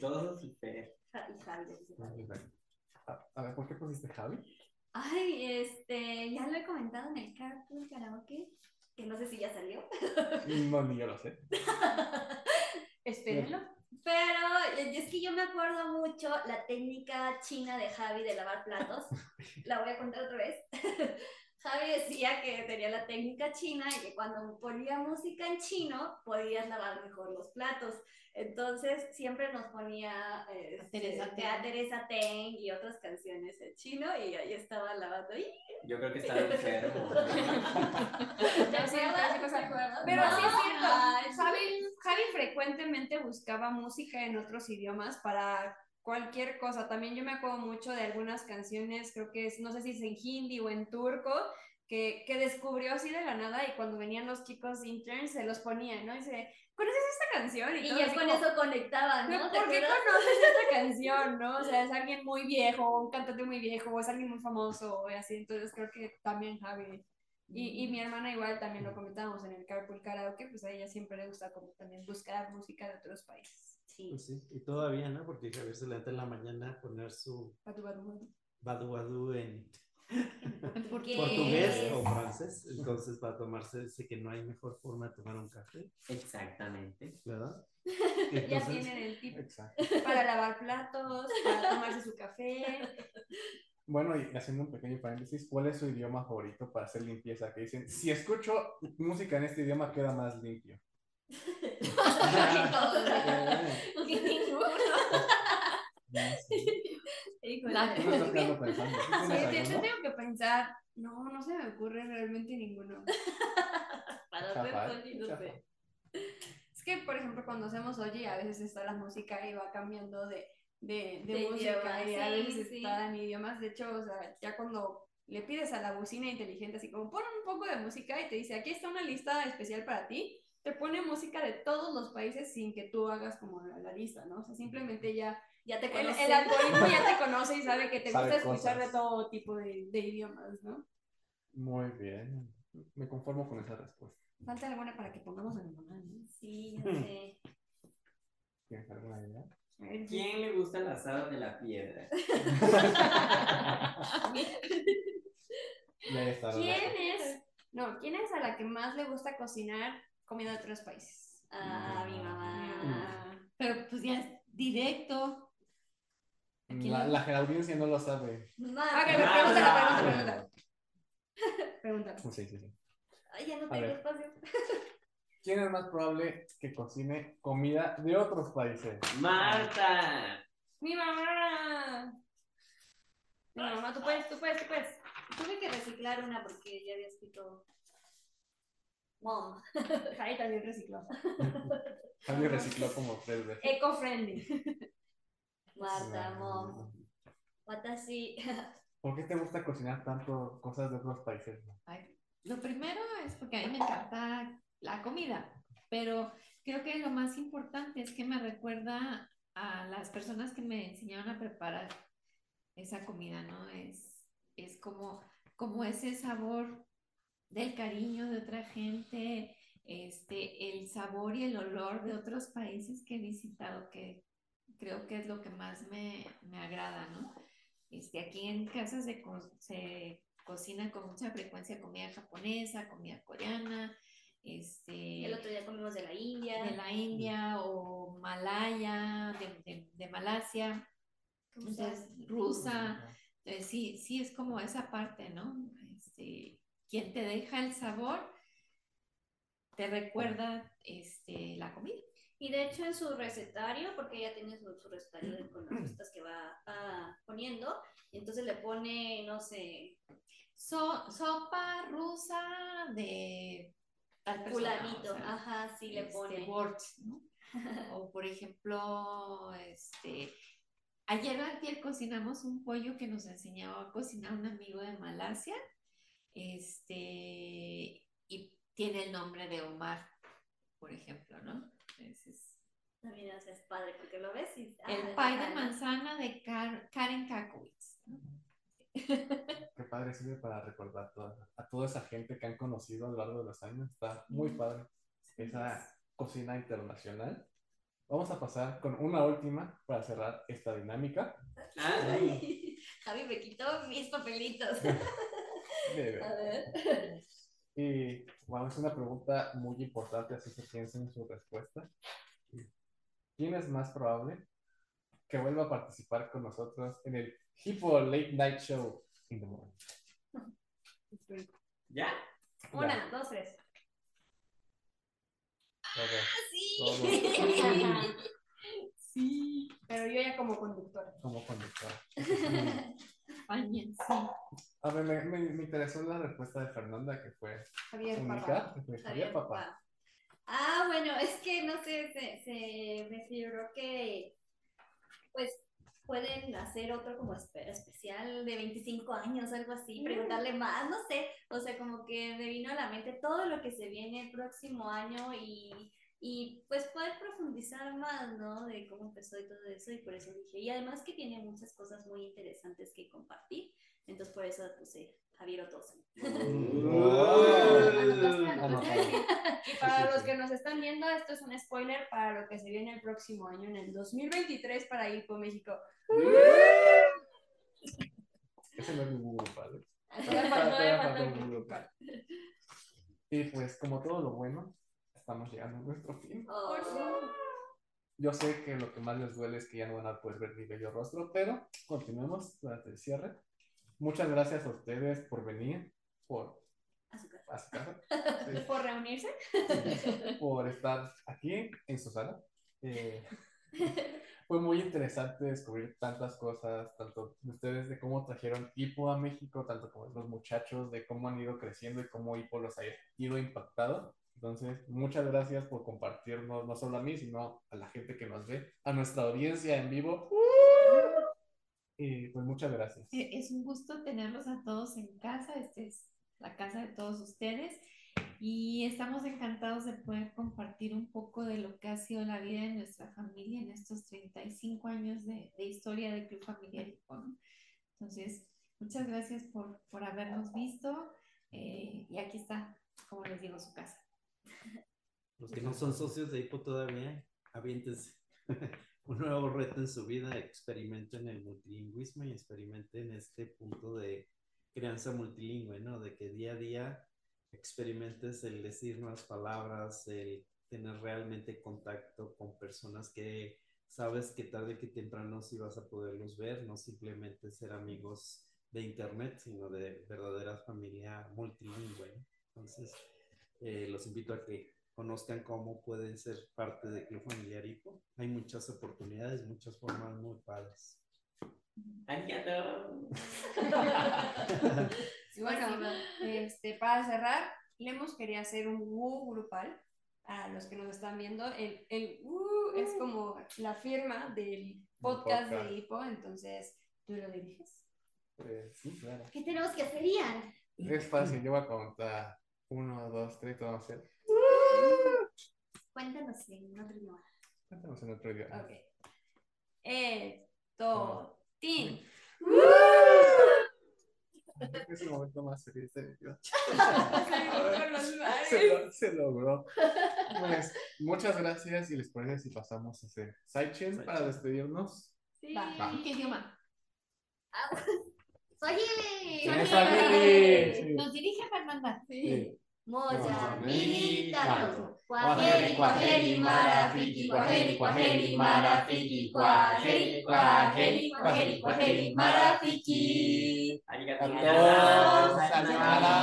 Speaker 6: todos super.
Speaker 3: Ja- Y Javi.
Speaker 1: a ver, ¿por qué pusiste Javi?
Speaker 3: Ay, este, ya lo he comentado en el Carpool Karaoke, que no sé si ya salió.
Speaker 1: No, ni yo lo sé. [laughs]
Speaker 2: Espérenlo.
Speaker 3: Pero eh, es que yo me acuerdo mucho la técnica china de Javi de lavar platos. [laughs] La voy a contar otra vez. [laughs] Javi decía que tenía la técnica china y que cuando ponía música en chino podías lavar mejor los platos. Entonces siempre nos ponía eh,
Speaker 4: A Teresa
Speaker 3: este,
Speaker 4: Teng.
Speaker 3: a Teresa Teng y otras canciones en chino y ahí estaba lavando.
Speaker 6: Yo creo que estaba enfermo.
Speaker 2: Ya. Pero sí es cierto. Javi, Javi frecuentemente buscaba música en otros idiomas para cualquier cosa. También yo me acuerdo mucho de algunas canciones, creo que es, no sé si es en hindi o en turco, que, que descubrió así de la nada y cuando venían los chicos interns se los ponían, ¿no? Y dice, ¿conoces esta canción?
Speaker 3: Y ya con
Speaker 2: como,
Speaker 3: eso conectaban,
Speaker 2: "¿Pero
Speaker 3: ¿no? ¿Te
Speaker 2: ¿Por qué conoces esta canción, no? O sea, es alguien muy viejo, un cantante muy viejo, o es alguien muy famoso, o así. Entonces creo que también Javi. Y, y mi hermana igual también lo comentábamos en el Carpool Karaoke, pues a ella siempre le gusta como también buscar música de otros países.
Speaker 3: Sí.
Speaker 5: Pues sí, y todavía, ¿no? Porque Javier se levanta en la mañana a poner su
Speaker 2: Badu, badu,
Speaker 5: en [laughs] portugués o francés. Entonces, para tomarse, dice que no hay mejor forma de tomar un café,
Speaker 6: Exactamente.
Speaker 5: ¿verdad? [laughs]
Speaker 2: Ya tienen el tip
Speaker 1: Exacto.
Speaker 2: para lavar platos, para tomarse su café.
Speaker 1: Bueno, y haciendo un pequeño paréntesis, ¿cuál es su idioma favorito para hacer limpieza? Que dicen, si escucho música en este idioma queda más limpio. Yo [laughs]
Speaker 2: tengo que pensar, no, no se me ocurre realmente ninguno. [laughs]
Speaker 3: Para
Speaker 1: Chafa,
Speaker 3: hacer
Speaker 1: ¿eh?
Speaker 2: Es que, por ejemplo, cuando hacemos Oye, a veces está la música y va cambiando de, de, de,
Speaker 3: De
Speaker 2: música
Speaker 3: idioma,
Speaker 2: y a veces
Speaker 3: sí.
Speaker 2: está en idiomas. De hecho, o sea, ya cuando le pides a la bocina inteligente, así como pon un poco de música y te dice, aquí está una lista especial para ti, te pone música de todos los países sin que tú hagas como la, la lista, ¿no? O sea, simplemente ya
Speaker 3: Ya te
Speaker 2: el,
Speaker 3: conocí.
Speaker 2: el algoritmo ya te [laughs] conoce y sabe que te
Speaker 1: Sabe
Speaker 2: gusta escuchar
Speaker 1: cosas.
Speaker 2: de todo tipo de, de idiomas, ¿no?
Speaker 1: Muy bien. Me conformo con esa respuesta.
Speaker 2: Falta alguna para que pongamos a mi mamá, ¿no?
Speaker 3: Sí, ya sé.
Speaker 1: ¿Tienes alguna idea?
Speaker 6: ¿Quién le gusta el asado de la piedra? [laughs] [laughs]
Speaker 2: ¿Quién es? No, ¿quién es a la que más le gusta cocinar comida de otros países?
Speaker 3: Ah, mi mamá.
Speaker 2: Ah,
Speaker 4: Pero pues ya es directo. ¿A quién
Speaker 1: La, la audiencia no lo sabe.
Speaker 3: Mamá.
Speaker 2: Ok, pero pregúntala, pregúntala, pregúntala. [laughs] Pregúntala.
Speaker 1: Sí, sí, sí.
Speaker 3: Ay, ya no tengo espacio.
Speaker 1: ¿Quién es más probable que cocine comida de otros países?
Speaker 6: Marta.
Speaker 2: ¡Mi mamá! Mi mamá, tú puedes, tú puedes, tú puedes.
Speaker 3: Tuve que reciclar una porque ya había escrito Mom.
Speaker 2: Jai [laughs] también recicló. [laughs]
Speaker 1: Javi recicló como tres veces.
Speaker 2: Eco-friendly.
Speaker 3: Marta, Mom. Watashi.
Speaker 1: ¿Por qué te gusta cocinar tanto cosas de otros países?
Speaker 4: Ay, Lo primero es porque a mí me encanta la comida, pero creo que lo más importante es que me recuerda a las personas que me enseñaron a preparar esa comida, ¿no? Es, es como, como ese sabor del cariño de otra gente, este, el sabor y el olor de otros países que he visitado, que creo que es lo que más me, me agrada, ¿no? Este, aquí en casa se, co- se cocina con mucha frecuencia comida japonesa, comida coreana, este,
Speaker 3: El otro día comimos de la India.
Speaker 4: de la India o malaya, de, de- de Malasia, entonces rusa, entonces sí, sí es como esa parte, ¿no? Este, quien te deja el sabor te recuerda este, la comida.
Speaker 3: Y de hecho en su recetario, porque ella tiene su, su recetario de- con las recetas que va ah, poniendo, y entonces le pone, no sé,
Speaker 4: So- sopa rusa de tal
Speaker 3: fulanito,
Speaker 4: o sea,
Speaker 3: ajá, sí le
Speaker 4: este,
Speaker 3: pone. [laughs]
Speaker 4: O por ejemplo, este, ayer antier cocinamos un pollo que nos enseñaba a cocinar un amigo de Malasia, este, y tiene el nombre de Omar, por ejemplo, ¿no? Entonces,
Speaker 3: Ah, Mira, o sea, es padre porque lo ves y... ah,
Speaker 4: el pie de
Speaker 3: ¿no?
Speaker 4: manzana de Kar- Karen Kakowitz. ¿no?
Speaker 1: Qué padre sirve para recordar toda- a toda esa gente que han conocido a lo largo de los años. Está muy padre esa cocina internacional. Vamos a pasar con una última para cerrar esta dinámica.
Speaker 3: Ay, [laughs] Javi me quitó mis papelitos. [laughs] A
Speaker 1: ver. Y bueno, es una pregunta muy importante, así que piensen en su respuesta. ¿Quién es más probable que vuelva a participar con nosotros en el Hippo Late Night Show in the morning?
Speaker 6: ¿Ya?
Speaker 2: Una, dos, tres.
Speaker 1: Todo,
Speaker 3: Sí.
Speaker 4: Sí,
Speaker 2: Pero yo ya como conductora.
Speaker 1: como conductor. [laughs]
Speaker 4: España, sí.
Speaker 1: A ver, me, me, me interesó la respuesta de Fernanda, que fue
Speaker 2: Javier,
Speaker 1: única,
Speaker 2: papá.
Speaker 1: que fue
Speaker 3: Está
Speaker 1: Javier
Speaker 3: bien,
Speaker 1: Papá.
Speaker 3: papá. Ah, bueno, es que no sé, se, se me figuró que pues pueden hacer otro como espe- especial de 25 años, algo así, preguntarle más, no sé, o sea, como que me vino a la mente todo lo que se viene el próximo año y, y pues poder profundizar más, ¿no? De cómo empezó y todo eso, y por eso dije, y además que tiene muchas cosas muy interesantes que compartir, entonces por eso puse Javier Otoso. [laughs]
Speaker 2: Y para los que nos están viendo, esto es un spoiler para lo que se viene el próximo año, en el 2023 para Hippo México. [laughs]
Speaker 1: Ese no es ningún grupal. Y [laughs] pues, como todo lo bueno, estamos llegando a nuestro fin.
Speaker 3: Oh.
Speaker 1: Yo sé que lo que más les duele es que ya no van a poder ver mi bello rostro, pero continuemos durante el cierre. Muchas gracias a ustedes por venir, por
Speaker 3: A su casa.
Speaker 1: a su casa, sí, [laughs]
Speaker 2: Por reunirse.
Speaker 1: por estar aquí en su sala. Eh, [laughs] fue muy interesante descubrir tantas cosas, tanto de ustedes de cómo trajeron Hippo a México, tanto como los muchachos, de cómo han ido creciendo y cómo Hippo los ha ido impactado. Entonces, muchas gracias por compartirnos, no solo a mí, sino a la gente que nos ve, a nuestra audiencia en vivo. Y pues muchas gracias.
Speaker 4: Eh, Es un gusto tenerlos a todos en casa. Esta es la casa de todos ustedes. Y estamos encantados de poder compartir un poco de lo que ha sido la vida de nuestra familia en estos 35 años de, de historia del Club Familiar Hipo, ¿no? Entonces, muchas gracias por, por habernos visto. eh, y aquí está, como les digo, su casa.
Speaker 5: Los que no son socios de HIPO todavía, aviéntense [laughs] un nuevo reto en su vida, experimenten el multilingüismo y experimenten este punto de crianza multilingüe, ¿no? De que día a día experimentes el decir nuevas palabras, el tener realmente contacto con personas que sabes que tarde que temprano sí vas a poderlos ver, no simplemente ser amigos de internet, sino de verdadera familia multilingüe. Entonces, eh, los invito a que conozcan cómo pueden ser parte del Club Familiar Hipo. Hay muchas oportunidades, muchas formas muy padres.
Speaker 2: Y [laughs] bueno, este, para cerrar, Lemos quería hacer un Wu grupal. A los que nos están viendo, el, el Wu es como la firma del podcast,
Speaker 1: podcast.
Speaker 2: de Hippo, entonces, ¿tú lo diriges?
Speaker 1: Pues, sí, claro.
Speaker 3: ¿Qué tenemos que hacer, Ian?
Speaker 1: Es fácil, yo voy a contar. Uno, dos, tres, todo va a ser.
Speaker 3: Cuéntanos en otro idioma.
Speaker 1: Cuéntanos en otro idioma.
Speaker 2: Ok. Esto, tin. [laughs]
Speaker 1: Es el momento más feliz de mi vida. [laughs] Se, lo- se logró. Pues, muchas gracias y les parece si pasamos a hacer sidechain para despedirnos.
Speaker 3: Sí.
Speaker 2: Va.
Speaker 1: Va.
Speaker 4: ¿Qué idioma?
Speaker 3: Swahili.
Speaker 4: Nos dirige Fernanda.
Speaker 1: Sí.
Speaker 3: Moja, milita,
Speaker 1: Claro.
Speaker 3: Kwaheri, kwaheri, marafiki, kwaheri, kwaheri, marafiki, kwaheri, kwaheri, kwaheri, kwaheri, marafiki.
Speaker 6: Arigato.
Speaker 1: Arigato. Sayonara.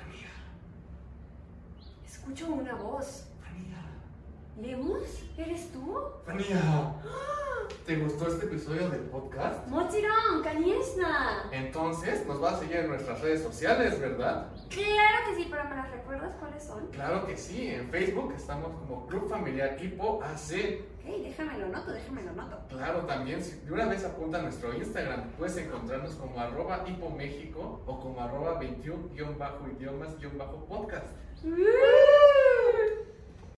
Speaker 10: Amiga, escucha.
Speaker 2: Escucho una voz. ¿Lemus? ¿Eres tú?
Speaker 1: Fania, ¿te gustó este episodio del podcast?
Speaker 2: Mochiron, Kaniesna.
Speaker 1: Entonces nos vas a seguir en nuestras redes sociales, ¿verdad?
Speaker 2: Claro que sí, pero ¿me las recuerdas cuáles son?
Speaker 1: Claro que sí, en Facebook estamos como Club Familiar Hipo AC.
Speaker 2: Ok, déjame lo noto, déjame lo noto.
Speaker 1: Claro, también, si de una vez apunta a nuestro Instagram, puedes encontrarnos como arroba hipoméxico o como arroba 21-idiomas-podcast.
Speaker 2: ¡Uh!